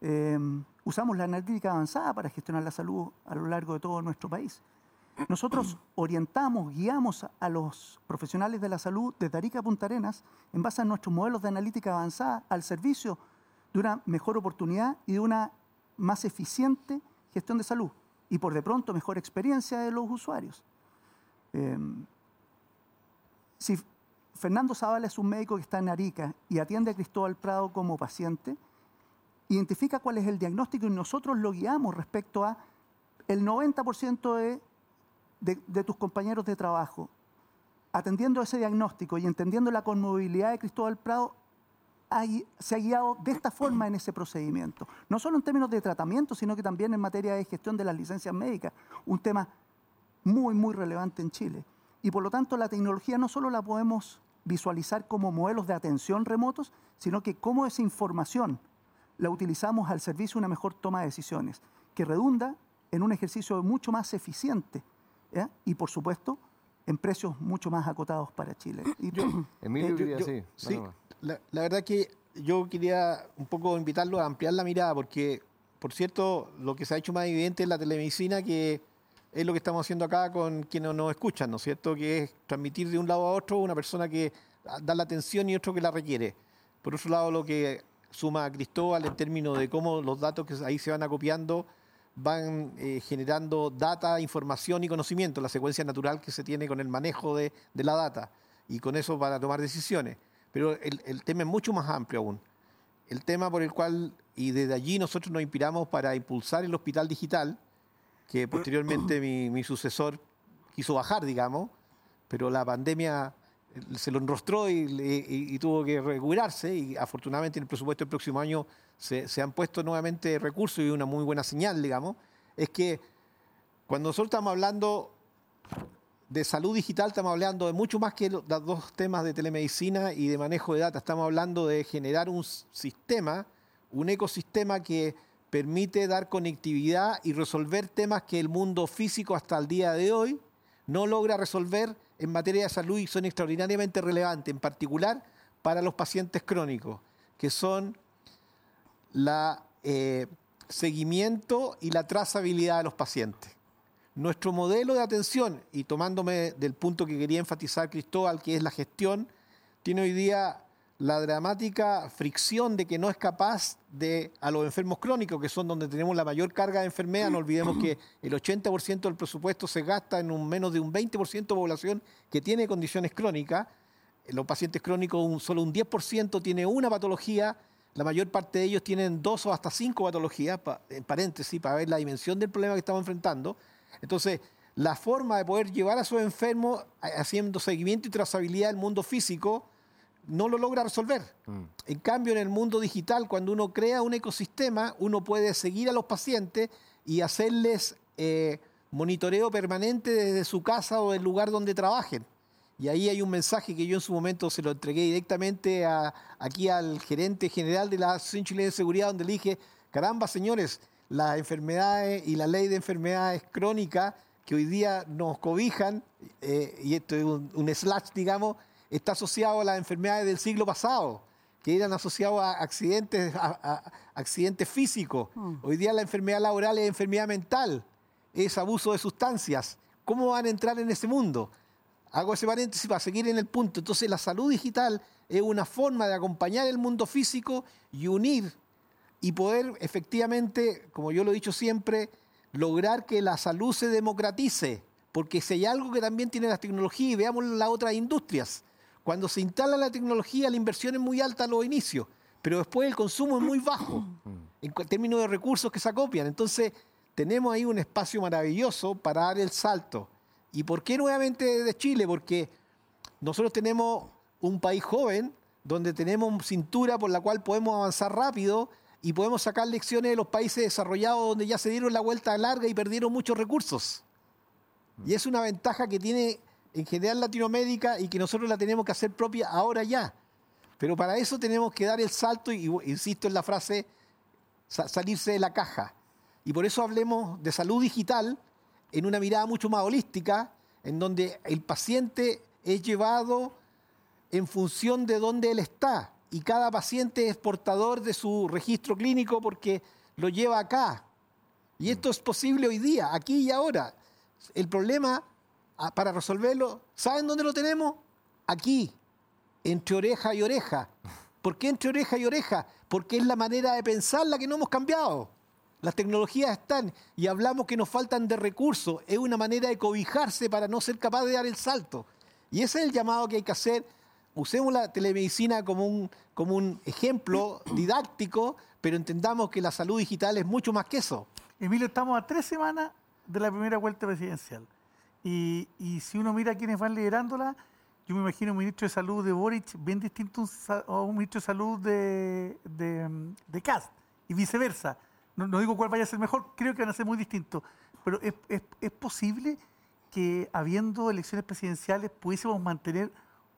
eh, usamos la analítica avanzada para gestionar la salud a lo largo de todo nuestro país. Nosotros orientamos, guiamos a los profesionales de la salud desde Arica a Punta Arenas en base a nuestros modelos de analítica avanzada al servicio de una mejor oportunidad y de una más eficiente gestión de salud y por de pronto mejor experiencia de los usuarios. Em, si Fernando Zavala es un médico que está en Arica y atiende a Cristóbal Prado como paciente, identifica cuál es el diagnóstico y nosotros lo guiamos respecto a el 90% de de, tus compañeros de trabajo, atendiendo ese diagnóstico y entendiendo la conmovilidad de Cristóbal Prado, se ha guiado de esta forma en ese procedimiento. No solo en términos de tratamiento, sino que también en materia de gestión de las licencias médicas, un tema muy, muy relevante en Chile. Y por lo tanto, la tecnología no solo la podemos visualizar como modelos de atención remotos, sino que cómo esa información la utilizamos al servicio de una mejor toma de decisiones, que redunda en un ejercicio mucho más eficiente y por supuesto en precios mucho más acotados para Chile. Emilio eh, sí. La, verdad que yo quería un poco invitarlo a ampliar la mirada, porque, por cierto, lo que se ha hecho más evidente es la telemedicina, que es lo que estamos haciendo acá con quienes nos escuchan, ¿no es cierto? Que es transmitir de un lado a otro una persona que da la atención y otro que la requiere. Por otro lado, lo que suma a Cristóbal en términos de cómo los datos que ahí se van acopiando van eh, generando data, información y conocimiento, la secuencia natural que se tiene con el manejo de, la data y con eso van a tomar decisiones. Pero el, tema es mucho más amplio aún. El tema por el cual, y desde allí nosotros nos inspiramos para impulsar el hospital digital, que posteriormente mi, sucesor quiso bajar, digamos, pero la pandemia eh, se lo enrostró y, y, tuvo que recuperarse y afortunadamente en el presupuesto del próximo año se, han puesto nuevamente recursos y una muy buena señal, digamos, es que cuando nosotros estamos hablando de salud digital, estamos hablando de mucho más que los dos temas de telemedicina y de manejo de datos. Estamos hablando de generar un sistema, un ecosistema que permite dar conectividad y resolver temas que el mundo físico hasta el día de hoy no logra resolver en materia de salud y son extraordinariamente relevantes, en particular para los pacientes crónicos, que son la eh, seguimiento y la trazabilidad de los pacientes. Nuestro modelo de atención, y tomándome del punto que quería enfatizar Cristóbal, que es la gestión, tiene hoy día la dramática fricción de que no es capaz de, a los enfermos crónicos, que son donde tenemos la mayor carga de enfermedad, no olvidemos que el 80% del presupuesto se gasta en un menos de un 20% de población que tiene condiciones crónicas, los pacientes crónicos solo un 10% tiene una patología la mayor parte de ellos tienen dos o hasta cinco patologías, en paréntesis, para ver la dimensión del problema que estamos enfrentando. Entonces, la forma de poder llevar a sus enfermos haciendo seguimiento y trazabilidad del mundo físico no lo logra resolver. Mm. En cambio, en el mundo digital, cuando uno crea un ecosistema, uno puede seguir a los pacientes y hacerles eh, monitoreo permanente desde su casa o del lugar donde trabajen. Y ahí hay un mensaje que yo en su momento se lo entregué directamente aquí al gerente general de la Asociación Chilena de Seguridad, donde le dije, caramba, señores, las enfermedades y la ley de enfermedades crónicas que hoy día nos cobijan, eh, y esto es un, slash, digamos, está asociado a las enfermedades del siglo pasado, que eran asociados a accidentes, a accidentes físicos. Mm. Hoy día la enfermedad laboral es enfermedad mental, es abuso de sustancias. ¿Cómo van a entrar en ese mundo? Hago ese paréntesis para seguir en el punto. Entonces la salud digital es una forma de acompañar el mundo físico y unir y poder efectivamente, como yo lo he dicho siempre, lograr que la salud se democratice. Porque si hay algo que también tiene la tecnología, y veamos las otras industrias, cuando se instala la tecnología la inversión es muy alta a los inicios, pero después el consumo es muy bajo en términos de recursos que se acopian. Entonces tenemos ahí un espacio maravilloso para dar el salto ¿Y por qué nuevamente de Chile? Porque nosotros tenemos un país joven donde tenemos cintura por la cual podemos avanzar rápido y podemos sacar lecciones de los países desarrollados donde ya se dieron la vuelta larga y perdieron muchos recursos. Y es una ventaja que tiene en general Latinoamérica y que nosotros la tenemos que hacer propia ahora ya. Pero para eso tenemos que dar el salto y, insisto en la frase, salirse de la caja. Y por eso hablemos de salud digital en una mirada mucho más holística, en donde el paciente es llevado en función de dónde él está. Y cada paciente es portador de su registro clínico porque lo lleva acá. Y esto es posible hoy día, aquí y ahora. El problema, ah, para resolverlo, ¿saben dónde lo tenemos? Aquí, entre oreja y oreja. ¿Por qué entre oreja y oreja? Porque es la manera de pensar la que no hemos cambiado. Las tecnologías están y hablamos que nos faltan de recursos. Es una manera de cobijarse para no ser capaz de dar el salto. Y ese es el llamado que hay que hacer. Usemos la telemedicina como un, como un ejemplo didáctico, pero entendamos que la salud digital es mucho más que eso. Emilio, estamos a tres semanas de la primera vuelta presidencial. Y, si uno mira a quienes van liderándola, yo me imagino un ministro de salud de Boric bien distinto a un ministro de salud de, de, de y viceversa no, digo cuál vaya a ser mejor, creo que van a ser muy distintos, pero es, posible que habiendo elecciones presidenciales pudiésemos mantener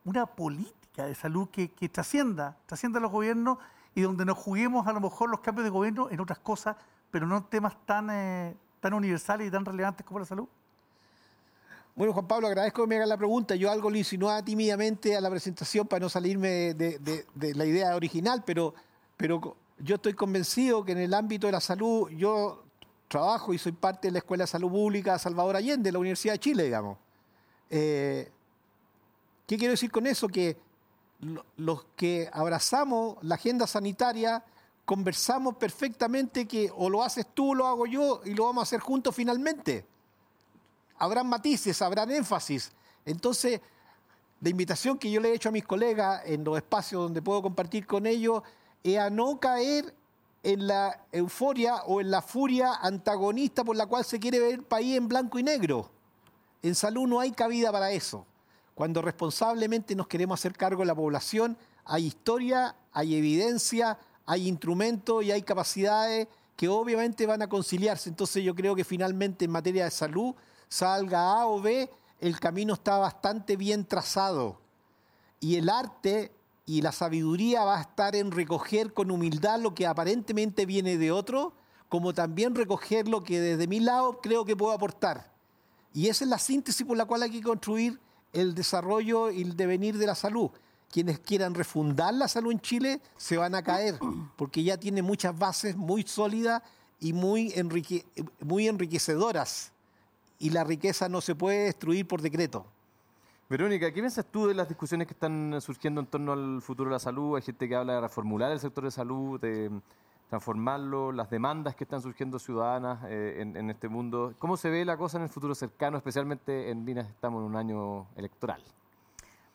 una política de salud que, trascienda, trascienda los gobiernos y donde nos juguemos a lo mejor los cambios de gobierno en otras cosas, pero no en temas tan, eh, tan universales y tan relevantes como la salud? Bueno, Juan Pablo, agradezco que me hagas la pregunta. Yo algo lo insinuaba tímidamente a la presentación para no salirme de, de la idea original, pero, pero yo estoy convencido que en el ámbito de la salud, yo trabajo y soy parte de la Escuela de Salud Pública Salvador Allende, de la Universidad de Chile, digamos. Eh, ¿Qué quiero decir con eso? Que los que abrazamos la agenda sanitaria conversamos perfectamente que o lo haces tú lo hago yo y lo vamos a hacer juntos finalmente. Habrán matices, habrán énfasis. Entonces, la invitación que yo le he hecho a mis colegas en los espacios donde puedo compartir con ellos es a no caer en la euforia o en la furia antagonista por la cual se quiere ver el país en blanco y negro. En salud no hay cabida para eso. Cuando responsablemente nos queremos hacer cargo de la población, hay historia, hay evidencia, hay instrumentos y hay capacidades que obviamente van a conciliarse. Entonces yo creo que finalmente en materia de salud, salga A o B, el camino está bastante bien trazado. Y el arte y la sabiduría va a estar en recoger con humildad lo que aparentemente viene de otro, como también recoger lo que desde mi lado creo que puedo aportar. Y esa es la síntesis por la cual hay que construir el desarrollo y el devenir de la salud. Quienes quieran refundar la salud en Chile se van a caer, porque ya tiene muchas bases muy sólidas y muy, muy enriquecedoras. Y la riqueza no se puede destruir por decreto. Verónica, ¿qué piensas tú de las discusiones que están surgiendo en torno al futuro de la salud? Hay gente que habla de reformular el sector de salud, de transformarlo, las demandas que están surgiendo ciudadanas eh, en, este mundo. ¿Cómo se ve la cosa en el futuro cercano, especialmente en Minas estamos en un año electoral?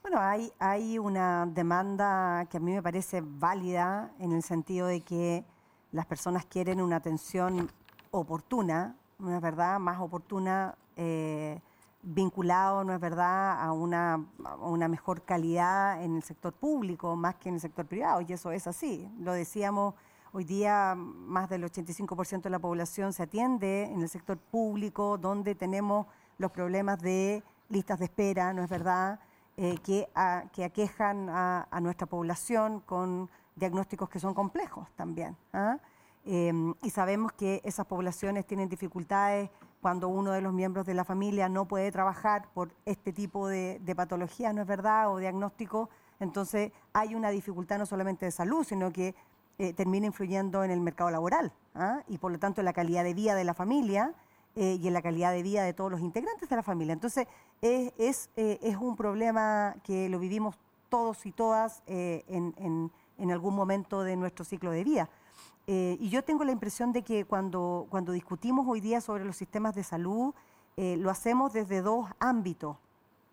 Bueno, hay, una demanda que a mí me parece válida en el sentido de que las personas quieren una atención oportuna, una verdad más oportuna. Eh, vinculado, ¿no es verdad?, a una, una, mejor calidad en el sector público más que en el sector privado, y eso es así. Lo decíamos, hoy día más del 85% de la población se atiende en el sector público, donde tenemos los problemas de listas de espera, ¿no es verdad?, eh, que, que aquejan a, nuestra población con diagnósticos que son complejos también. ¿ah? Em, y sabemos que esas poblaciones tienen dificultades cuando uno de los miembros de la familia no puede trabajar por este tipo de, patologías, ¿no es verdad? O diagnóstico, entonces hay una dificultad no solamente de salud, sino que eh, termina influyendo en el mercado laboral ¿ah? y por lo tanto en la calidad de vida de la familia eh, y en la calidad de vida de todos los integrantes de la familia. Entonces es, es, eh, un problema que lo vivimos todos y todas en, en algún momento de nuestro ciclo de vida. Eh, y yo tengo la impresión de que cuando, cuando discutimos hoy día sobre los sistemas de salud, eh, lo hacemos desde dos ámbitos.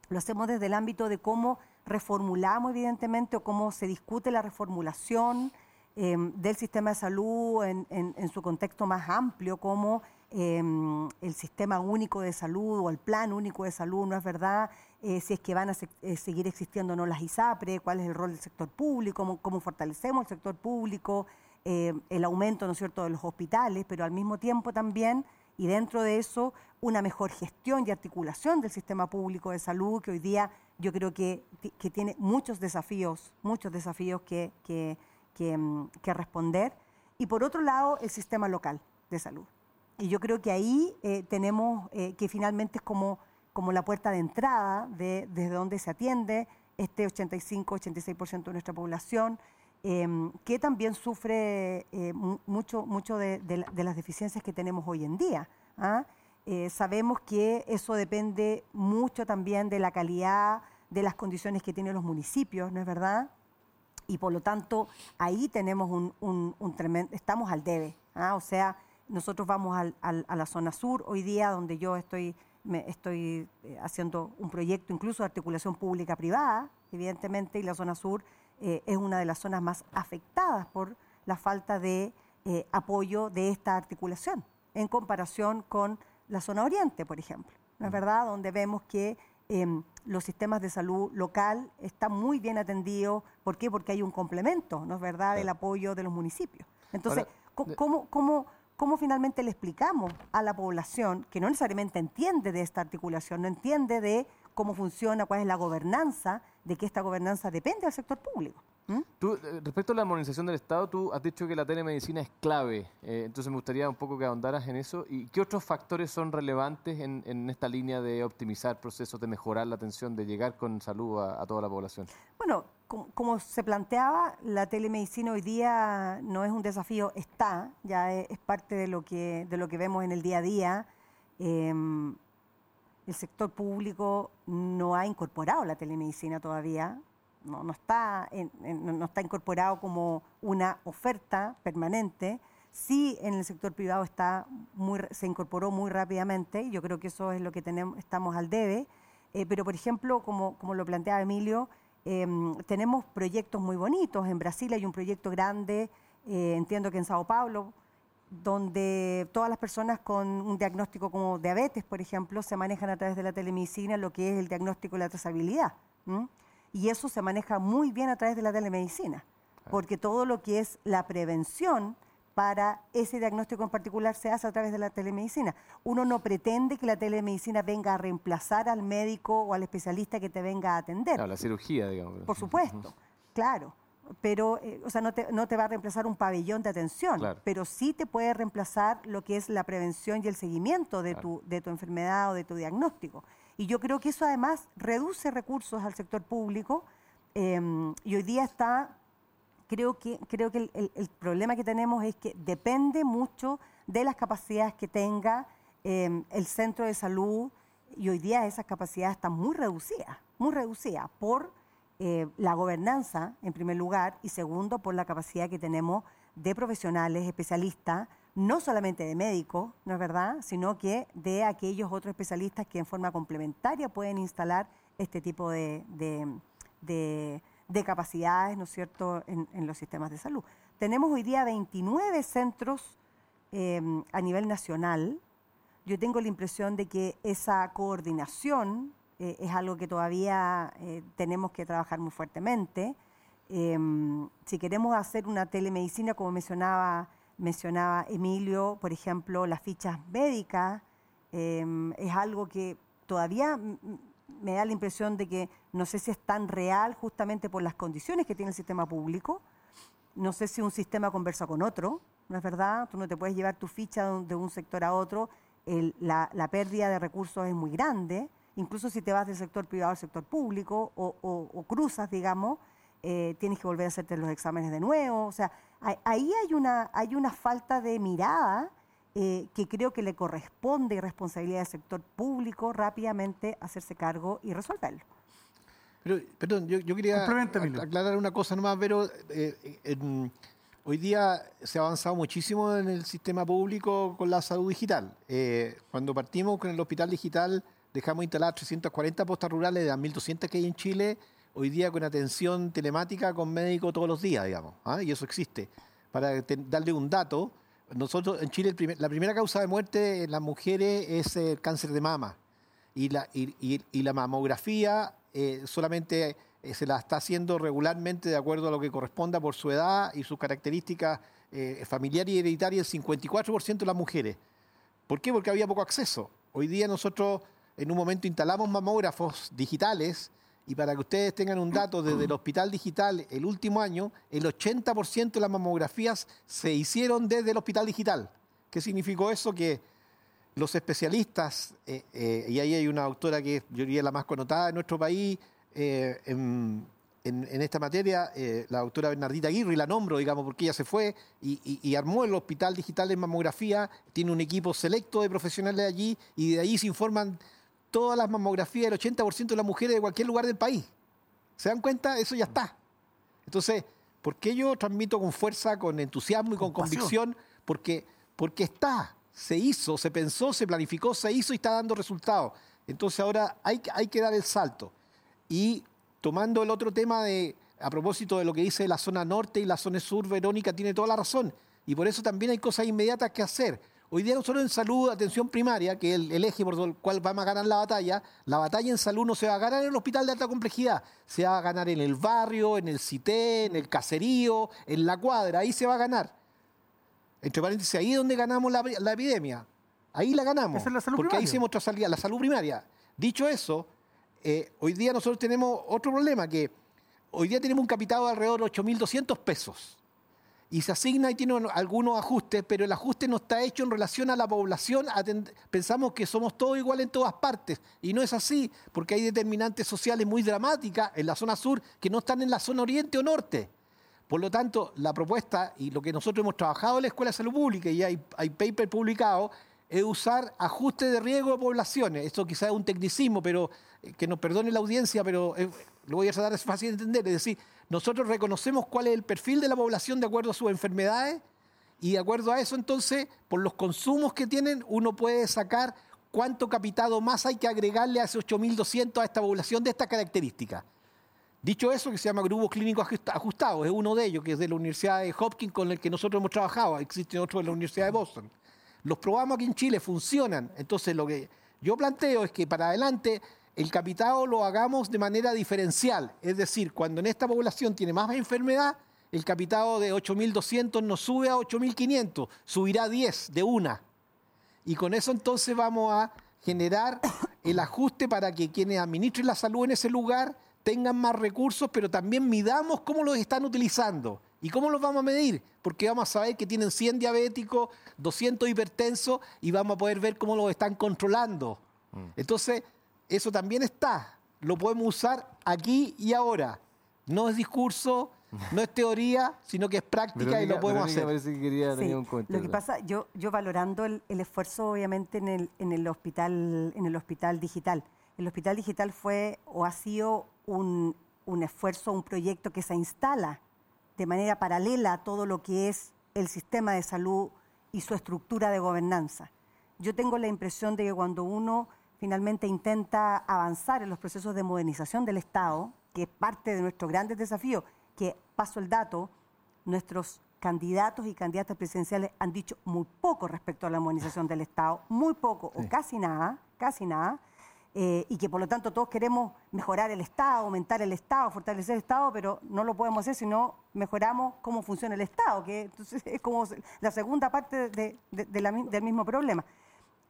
Lo hacemos desde el ámbito de cómo reformulamos, evidentemente, o cómo se discute la reformulación em, del sistema de salud en, su contexto más amplio, como em, el sistema único de salud o el plan único de salud, ¿no es verdad? Eh, si es que van a seguir existiendo o no las ISAPRE, cuál es el rol del sector público, cómo fortalecemos el sector público, eh, el aumento, ¿no es cierto?, de los hospitales, pero al mismo tiempo también Y dentro de eso, una mejor gestión y articulación del sistema público de salud, que hoy día yo creo que, que tiene muchos desafíos, muchos desafíos que, que, mm, que, responder. Y por otro lado, el sistema local de salud. Y yo creo que ahí eh, tenemos eh, que finalmente es como, como la puerta de entrada de, desde donde se atiende este 85-86% de nuestra población, em, que también sufre eh, mucho, mucho de, las deficiencias que tenemos hoy en día. ¿ah? Eh, sabemos que eso depende mucho también de la calidad, de las condiciones que tienen los municipios, ¿no es verdad? Y por lo tanto, ahí tenemos un, tremendo, estamos al debe. ¿ah? O sea, nosotros vamos a la zona sur hoy día, donde yo estoy, estoy eh, haciendo un proyecto incluso de articulación pública-privada, evidentemente, y la zona sur eh, es una de las zonas más afectadas por la falta de apoyo de esta articulación, en comparación con la zona oriente, por ejemplo, ¿no es verdad? Donde vemos que em, los sistemas de salud local están muy bien atendidos. ¿Por qué? Porque hay un complemento, ¿no es verdad?, del apoyo de los municipios. Entonces, ¿cómo, cómo, cómo finalmente le explicamos a la población que no necesariamente entiende de esta articulación, no entiende de cómo funciona, cuál es la gobernanza, de que esta gobernanza depende del sector público? ¿Mm? Tú, eh, respecto a la modernización del Estado, tú has dicho que la telemedicina es clave, eh, entonces me gustaría un poco que ahondaras en eso. ¿Y qué otros factores son relevantes en, esta línea de optimizar procesos, de mejorar la atención, de llegar con salud a, toda la población? Bueno, como, se planteaba, la telemedicina hoy día no es un desafío, está, ya es, parte de lo, que, de lo que vemos en el día a día. Em, el sector público no ha incorporado la telemedicina todavía no, está incorporado como una oferta permanente. Sí, en el sector privado está se incorporó muy rápidamente, y yo creo que eso es lo que estamos al debe. Eh, pero, por ejemplo, como, como lo planteaba Emilio, em, tenemos proyectos muy bonitos. En Brasil hay un proyecto grande, eh, entiendo que en Sao Paulo, donde todas las personas con un diagnóstico como diabetes, por ejemplo, se manejan a través de la telemedicina lo que es el diagnóstico y la trazabilidad. Y eso se maneja muy bien a través de la telemedicina, porque todo lo que es la prevención para ese diagnóstico en particular se hace a través de la telemedicina. Uno no pretende que la telemedicina venga a reemplazar al médico o al especialista que te venga a atender. Claro, la cirugía, digamos. Por supuesto, claro. Pero, eh, o sea, no te, no te, va a reemplazar un pabellón de atención, pero sí te puede reemplazar lo que es la prevención y el seguimiento de, tu, de tu enfermedad o de tu diagnóstico. Y yo creo que eso además reduce recursos al sector público em, y hoy día está, creo que, creo que el, problema que tenemos es que depende mucho de las capacidades que tenga em, el centro de salud y hoy día esas capacidades están muy reducidas, muy reducidas por eh, la gobernanza en primer lugar y segundo por la capacidad que tenemos de profesionales, especialistas, no solamente de médicos, ¿no es verdad?, sino que de aquellos otros especialistas que en forma complementaria pueden instalar este tipo de, capacidades, ¿no es cierto?, en, los sistemas de salud. Tenemos hoy día 29 centros em, a nivel nacional. Yo tengo la impresión de que esa coordinación eh, es algo que todavía eh, tenemos que trabajar muy fuertemente. Em, si queremos hacer una telemedicina, como mencionaba mencionaba Emilio, por ejemplo, las fichas médicas, em, es algo que todavía me da la impresión de que no sé si es tan real justamente por las condiciones que tiene el sistema público. No sé si un sistema conversa con otro, ¿no es verdad? Tú no te puedes llevar tu ficha de un sector a otro. la, pérdida de recursos es muy grande. Incluso si te vas del sector privado al sector público o, cruzas, digamos, eh, tienes que volver a hacerte los exámenes de nuevo. O sea, ahí hay una, hay una falta de mirada eh, que creo que le corresponde y responsabilidad del sector público rápidamente hacerse cargo y resolverlo. Pero, perdón, yo, quería aclarar una cosa nomás, pero eh, hoy día se ha avanzado muchísimo en el sistema público con la salud digital. Eh, cuando partimos con el hospital digital, dejamos instalar 340 postas rurales de las 1.200 que hay en Chile hoy día con atención telemática con médico todos los días, digamos, ¿ah? y eso existe. Para darle un dato, nosotros en Chile la primera causa de muerte en las mujeres es el cáncer de mama y la, y, la mamografía eh, solamente eh, se la está haciendo regularmente de acuerdo a lo que corresponda por su edad y sus características eh, familiares y hereditarias, el 54% de las mujeres. ¿Por qué? Porque había poco acceso. Hoy día nosotros en un momento instalamos mamógrafos digitales y para que ustedes tengan un dato, desde el hospital digital el último año, el 80% de las mamografías se hicieron desde el hospital digital. ¿Qué significó eso? Que los especialistas, eh, eh, y ahí hay una doctora que yo diría la más connotada en nuestro país eh, en, esta materia, la doctora Bernardita Aguirre, la nombro, digamos, porque ella se fue y, y, armó el hospital digital en mamografía, tiene un equipo selecto de profesionales allí y de ahí se informan todas las mamografías del 80% de las mujeres de cualquier lugar del país. ¿Se dan cuenta? Eso ya está. Entonces, ¿por qué yo transmito con fuerza, con entusiasmo y con, convicción? Porque, porque está, se hizo, se pensó, se planificó, se hizo y está dando resultados. Entonces ahora hay, hay que dar el salto. Y tomando el otro tema de, a propósito de lo que dice la zona norte y la zona sur, Verónica tiene toda la razón. Y por eso también hay cosas inmediatas que hacer. Hoy día nosotros en salud, atención primaria, que es el, eje por el cual vamos a ganar la batalla, la batalla en salud no se va a ganar en el hospital de alta complejidad, se va a ganar en el barrio, en el CITE, en el caserío, en la cuadra, ahí se va a ganar. Entre paréntesis, ahí es donde ganamos la, epidemia. Ahí la ganamos. es la salud porque primaria. ahí hicimos otra salida, la salud primaria. Dicho eso, eh, hoy día nosotros tenemos otro problema, que hoy día tenemos un capital de alrededor de 8.200 pesos y se asigna y tiene algunos ajustes, pero el ajuste no está hecho en relación a la población. Pensamos que somos todos iguales en todas partes y no es así, porque hay determinantes sociales muy dramáticas en la zona sur que no están en la zona oriente o norte. Por lo tanto, la propuesta y lo que nosotros hemos trabajado en la Escuela de Salud Pública y hay, hay paper publicado es usar ajustes de riesgo de poblaciones. Esto quizás es un tecnicismo, pero eh, que nos perdone la audiencia, pero eh, lo voy a tratar de fácil de entender. Es decir, nosotros reconocemos cuál es el perfil de la población de acuerdo a sus enfermedades y de acuerdo a eso entonces, por los consumos que tienen, uno puede sacar cuánto capitado más hay que agregarle a ese 8.200 a esta población de estas características. Dicho eso, que se llama Grupo Clínico Ajustado, es uno de ellos, que es de la Universidad de Hopkins con el que nosotros hemos trabajado, existe otro de la Universidad de Boston. Los probamos aquí en Chile, funcionan. Entonces, lo que yo planteo es que para adelante el capitado lo hagamos de manera diferencial. Es decir, cuando en esta población tiene más enfermedad, el capitado de 8.200 no sube a 8.500, subirá a 10 de una. Y con eso entonces vamos a generar el ajuste para que quienes administren la salud en ese lugar tengan más recursos, pero también midamos cómo los están utilizando. ¿Y cómo los vamos a medir? Porque vamos a saber que tienen 100 diabéticos, 200 hipertensos y vamos a poder ver cómo los están controlando. Mm. Entonces, eso también está. Lo podemos usar aquí y ahora. No es discurso, no es teoría, sino que es práctica y lo podemos hacer. lo que pasa, yo, yo valorando el, esfuerzo, obviamente, en el, en el hospital, en el hospital digital. El hospital digital fue o ha sido un, un esfuerzo, un proyecto que se instala de manera paralela a todo lo que es el sistema de salud y su estructura de gobernanza. Yo tengo la impresión de que cuando uno finalmente intenta avanzar en los procesos de modernización del Estado, que es parte de nuestro grandes desafío, que paso el dato, nuestros candidatos y candidatas presidenciales han dicho muy poco respecto a la modernización del Estado, muy poco o casi nada, casi nada, eh, y que por lo tanto todos queremos mejorar el Estado, aumentar el Estado, fortalecer el Estado, pero no lo podemos hacer si no mejoramos cómo funciona el Estado, que entonces es como la segunda parte del mismo problema.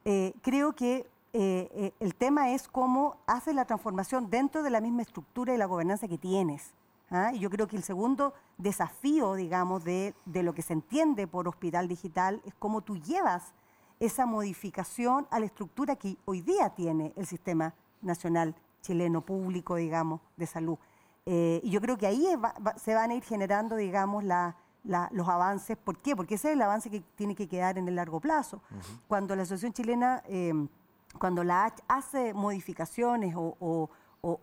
Eh, creo que eh, el tema es cómo haces la transformación dentro de la misma estructura y la gobernanza que tienes. ¿ah? Y yo creo que el segundo desafío, digamos, de, lo que se entiende por hospital digital es cómo tú llevas esa modificación a la estructura que hoy día tiene el sistema nacional chileno público, digamos, de salud. Eh, y yo creo que ahí se van a ir generando, digamos, los avances. ¿Por qué? Porque ese es el avance que tiene que quedar en el largo plazo. Cuando la Asociación Chilena cuando la H hace modificaciones o,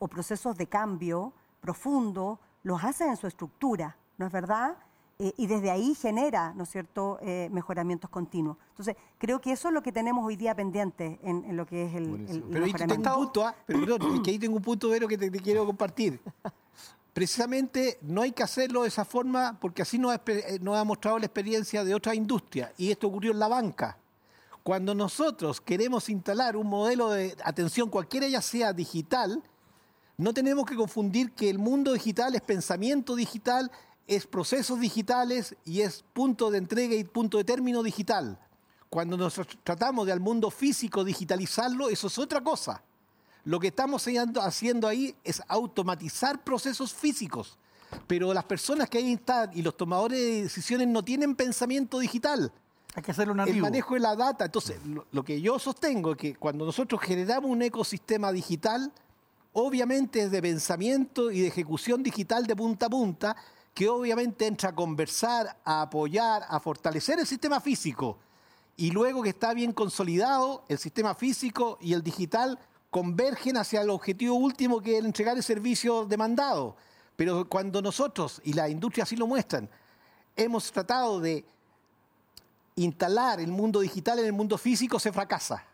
procesos de cambio profundo, los hace en su estructura, ¿no es verdad? Eh, y desde ahí genera, ¿no es cierto?, eh, mejoramientos continuos. Entonces, creo que eso es lo que tenemos hoy día pendiente en, lo que es el, Pero ahí tengo un punto, ¿ah? perdón, que ahí tengo un punto, Vero, que te, quiero compartir. Precisamente no hay que hacerlo de esa forma porque así nos, nos ha mostrado la experiencia de otras industrias y esto ocurrió en la banca. Cuando nosotros queremos instalar un modelo de atención, cualquiera ya sea digital, no tenemos que confundir que el mundo digital es pensamiento digital, es procesos digitales y es punto de entrega y punto de término digital. cuando nos tratamos de al mundo físico digitalizarlo, eso es otra cosa. Lo que estamos haciendo ahí es automatizar procesos físicos. Pero las personas que ahí están y los tomadores de decisiones no tienen pensamiento digital. Hay que hacerlo nativo. El manejo de la data. Entonces, lo, que yo sostengo es que cuando nosotros generamos un ecosistema digital, obviamente es de pensamiento y de ejecución digital de punta a punta, que obviamente entra a conversar, a apoyar, a fortalecer el sistema físico. Y luego que está bien consolidado, el sistema físico y el digital convergen hacia el objetivo último que es entregar el servicio demandado. Pero cuando nosotros, y la industria así lo muestran, hemos tratado de instalar el mundo digital en el mundo físico, se fracasa.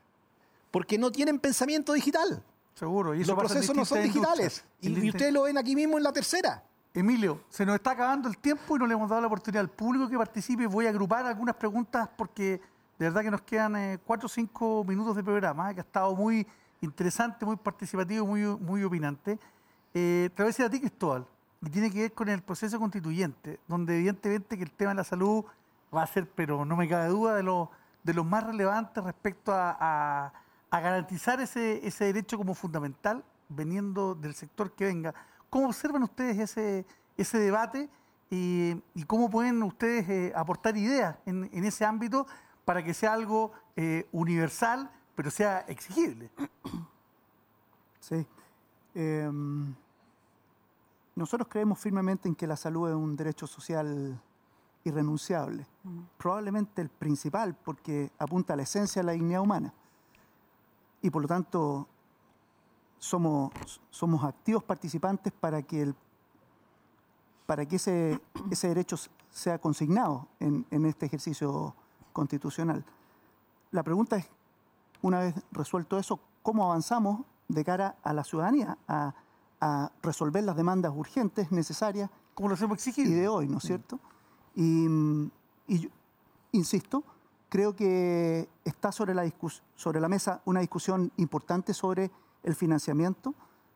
Porque no tienen pensamiento digital. Seguro. Y Los procesos no son digitales. Y, ustedes lo ven aquí mismo en la tercera. Emilio, se nos está acabando el tiempo y no le hemos dado la oportunidad al público que participe. Voy a agrupar algunas preguntas porque de verdad que nos quedan eh, cuatro o cinco minutos de programa, que ha estado muy interesante, muy participativo, muy, muy opinante. Eh, te voy a decir a ti, Cristóbal, y tiene que ver con el proceso constituyente, donde evidentemente que el tema de la salud va a ser, pero no me cabe duda, de los de los más relevantes respecto a, garantizar ese, ese derecho como fundamental, veniendo del sector que venga. ¿Cómo observan ustedes ese, ese debate y, cómo pueden ustedes eh, aportar ideas en, en, ese ámbito para que sea algo eh, universal pero sea exigible. Sí. Em, nosotros creemos firmemente en que la salud es un derecho social irrenunciable. Probablemente el principal, porque apunta a la esencia de la dignidad humana. Y por lo tanto, somos, somos activos participantes para que, el, para que ese, ese derecho sea consignado en, en este ejercicio constitucional. La pregunta es una vez resuelto eso, cómo avanzamos de cara a la ciudadanía, a, resolver las demandas urgentes, necesarias. Como lo hemos exigido. Y de hoy, ¿no es cierto? Y, insisto, creo que está sobre la, sobre la mesa una discusión importante sobre el financiamiento,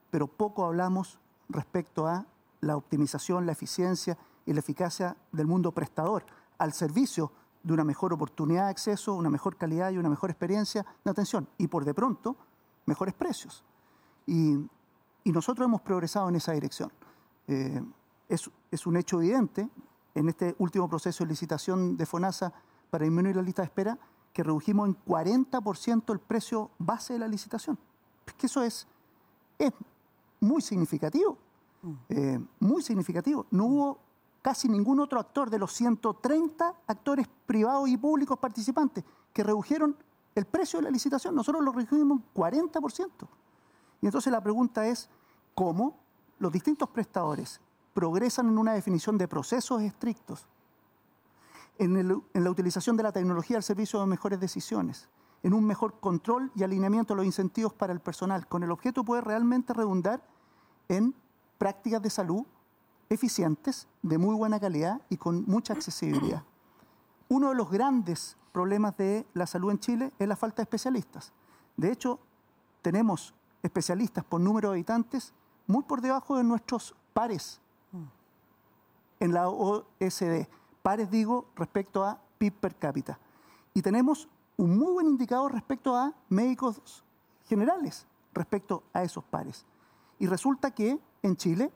pero poco hablamos respecto a la optimización, la eficiencia y la eficacia del mundo prestador al servicio de una mejor oportunidad de acceso, una mejor calidad y una mejor experiencia de atención. Y por de pronto, mejores precios. Y, nosotros hemos progresado en esa dirección. Eh, es, un hecho evidente en este último proceso de licitación de FONASA para disminuir la lista de espera que redujimos en 40% el precio base de la licitación. Es que eso es, es muy significativo. Mm. Eh, muy significativo. No hubo casi ningún otro actor de los 130 actores privados y públicos participantes que redujeron el precio de la licitación. Nosotros lo redujimos 40%. Y entonces la pregunta es, ¿cómo los distintos prestadores progresan en una definición de procesos estrictos, en, la utilización de la tecnología al servicio de mejores decisiones, en un mejor control y alineamiento de los incentivos para el personal, con el objeto de poder realmente redundar en prácticas de salud eficientes, de muy buena calidad y con mucha accesibilidad. Uno de los grandes problemas de la salud en Chile es la falta de especialistas. De hecho, tenemos especialistas por número de habitantes muy por debajo de nuestros pares en la OSD. Pares digo respecto a PIB per cápita. Y tenemos un muy buen indicador respecto a médicos generales, respecto a esos pares. Y resulta que en Chile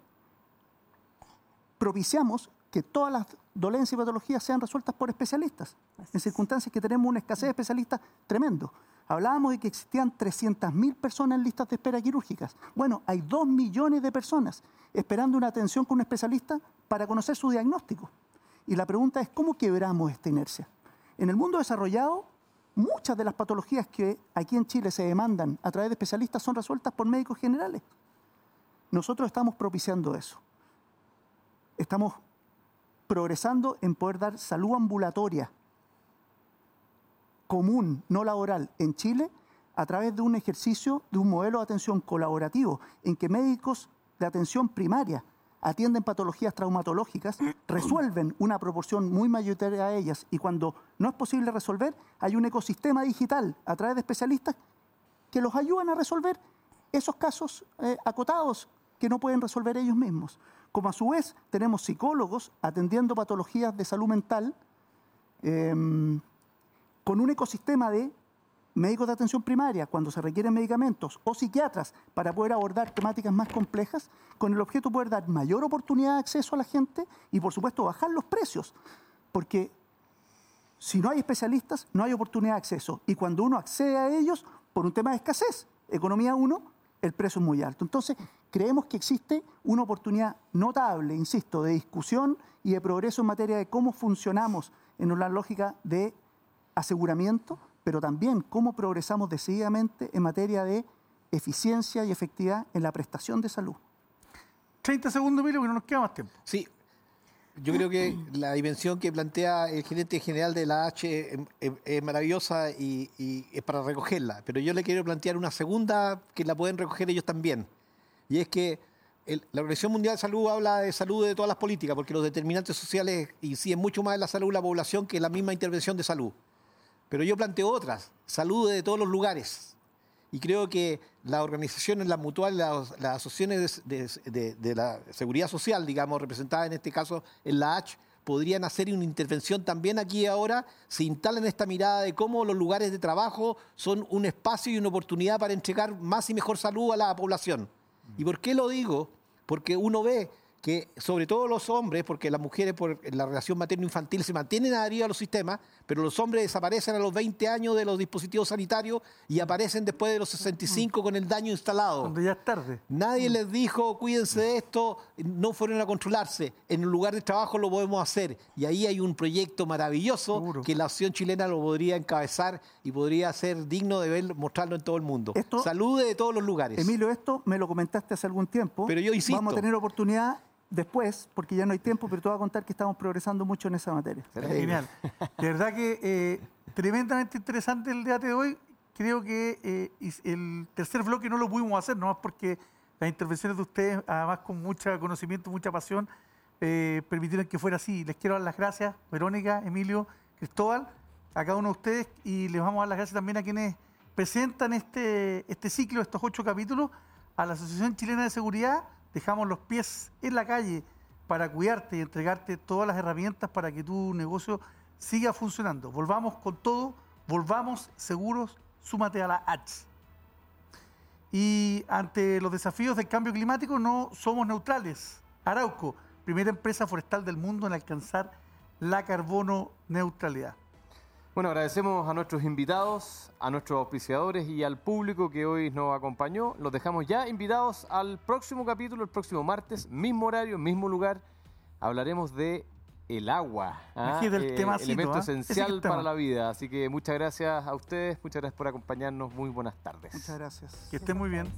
propiciamos que todas las dolencias y patologías sean resueltas por especialistas, en circunstancias que tenemos una escasez de especialistas tremendo. Hablábamos de que existían 300.000 personas en listas de espera quirúrgicas. Bueno, hay 2 millones de personas esperando una atención con un especialista para conocer su diagnóstico. Y la pregunta es, ¿cómo quebramos esta inercia? En el mundo desarrollado, muchas de las patologías que aquí en Chile se demandan a través de especialistas son resueltas por médicos generales. Nosotros estamos propiciando eso estamos progresando en poder dar salud ambulatoria común, no laboral, en Chile a través de un ejercicio de un modelo de atención colaborativo en que médicos de atención primaria atienden patologías traumatológicas, resuelven una proporción muy mayoritaria de ellas y cuando no es posible resolver, hay un ecosistema digital a través de especialistas que los ayudan a resolver esos casos eh, acotados que no pueden resolver ellos mismos. Como a su vez tenemos psicólogos atendiendo patologías de salud mental em, con un ecosistema de médicos de atención primaria cuando se requieren medicamentos o psiquiatras para poder abordar temáticas más complejas, con el objeto de poder dar mayor oportunidad de acceso a la gente y por supuesto bajar los precios, porque si no hay especialistas no hay oportunidad de acceso y cuando uno accede a ellos por un tema de escasez, economía uno, el precio es muy alto. Entonces, creemos que existe una oportunidad notable, insisto, de discusión y de progreso en materia de cómo funcionamos en una lógica de aseguramiento, pero también cómo progresamos decididamente en materia de eficiencia y efectividad en la prestación de salud. 30 segundos, Emilio, que no nos queda más tiempo. Sí, yo creo que la dimensión que plantea el gerente general de la H es, maravillosa y, y, es para recogerla, pero yo le quiero plantear una segunda que la pueden recoger ellos también, y es que la Organización Mundial de Salud habla de salud de todas las políticas, porque los determinantes sociales inciden mucho más en la salud de la población que en la misma intervención de salud. Pero yo planteo otras, salud de todos los lugares. Y creo que las organizaciones, las mutuales, las, asociaciones de, la seguridad social, digamos, representadas en este caso en la H, podrían hacer una intervención también aquí y ahora, se instalan esta mirada de cómo los lugares de trabajo son un espacio y una oportunidad para entregar más y mejor salud a la población. ¿Y por qué lo digo? Porque uno ve que sobre todo los hombres, porque las mujeres por la relación materno-infantil se mantienen adheridas a los sistemas, pero los hombres desaparecen a los 20 años de los dispositivos sanitarios y aparecen después de los 65 con el daño instalado. Cuando ya es tarde. Nadie les dijo, cuídense de esto, no fueron a controlarse. En un lugar de trabajo lo podemos hacer. Y ahí hay un proyecto maravilloso que la acción chilena lo podría encabezar y podría ser digno de ver, mostrarlo en todo el mundo. Esto, Salude de todos los lugares. Emilio, esto me lo comentaste hace algún tiempo. Pero yo insisto. Vamos a tener oportunidad después, porque ya no hay tiempo, pero te voy a contar que estamos progresando mucho en esa materia. Genial. De verdad que eh, tremendamente interesante el debate de hoy. Creo que eh, el tercer bloque no lo pudimos hacer, nomás porque las intervenciones de ustedes, además con mucho conocimiento, mucha pasión, eh, permitieron que fuera así. Les quiero dar las gracias, Verónica, Emilio, Cristóbal, a cada uno de ustedes y les vamos a dar las gracias también a quienes presentan este, este ciclo, estos ocho capítulos, a la Asociación Chilena de Seguridad dejamos los pies en la calle para cuidarte y entregarte todas las herramientas para que tu negocio siga funcionando. Volvamos con todo, volvamos seguros, súmate a la H. Y ante los desafíos del cambio climático no somos neutrales. Arauco, primera empresa forestal del mundo en alcanzar la carbono neutralidad. Bueno, agradecemos a nuestros invitados, a nuestros auspiciadores y al público que hoy nos acompañó. Los dejamos ya invitados al próximo capítulo, el próximo martes, mismo horario, mismo lugar. Hablaremos de el agua, ¿ah? el eh, elemento ¿ah? esencial para la vida. Así que muchas gracias a ustedes, muchas gracias por acompañarnos. Muy buenas tardes. Muchas gracias. Que estén muy bien.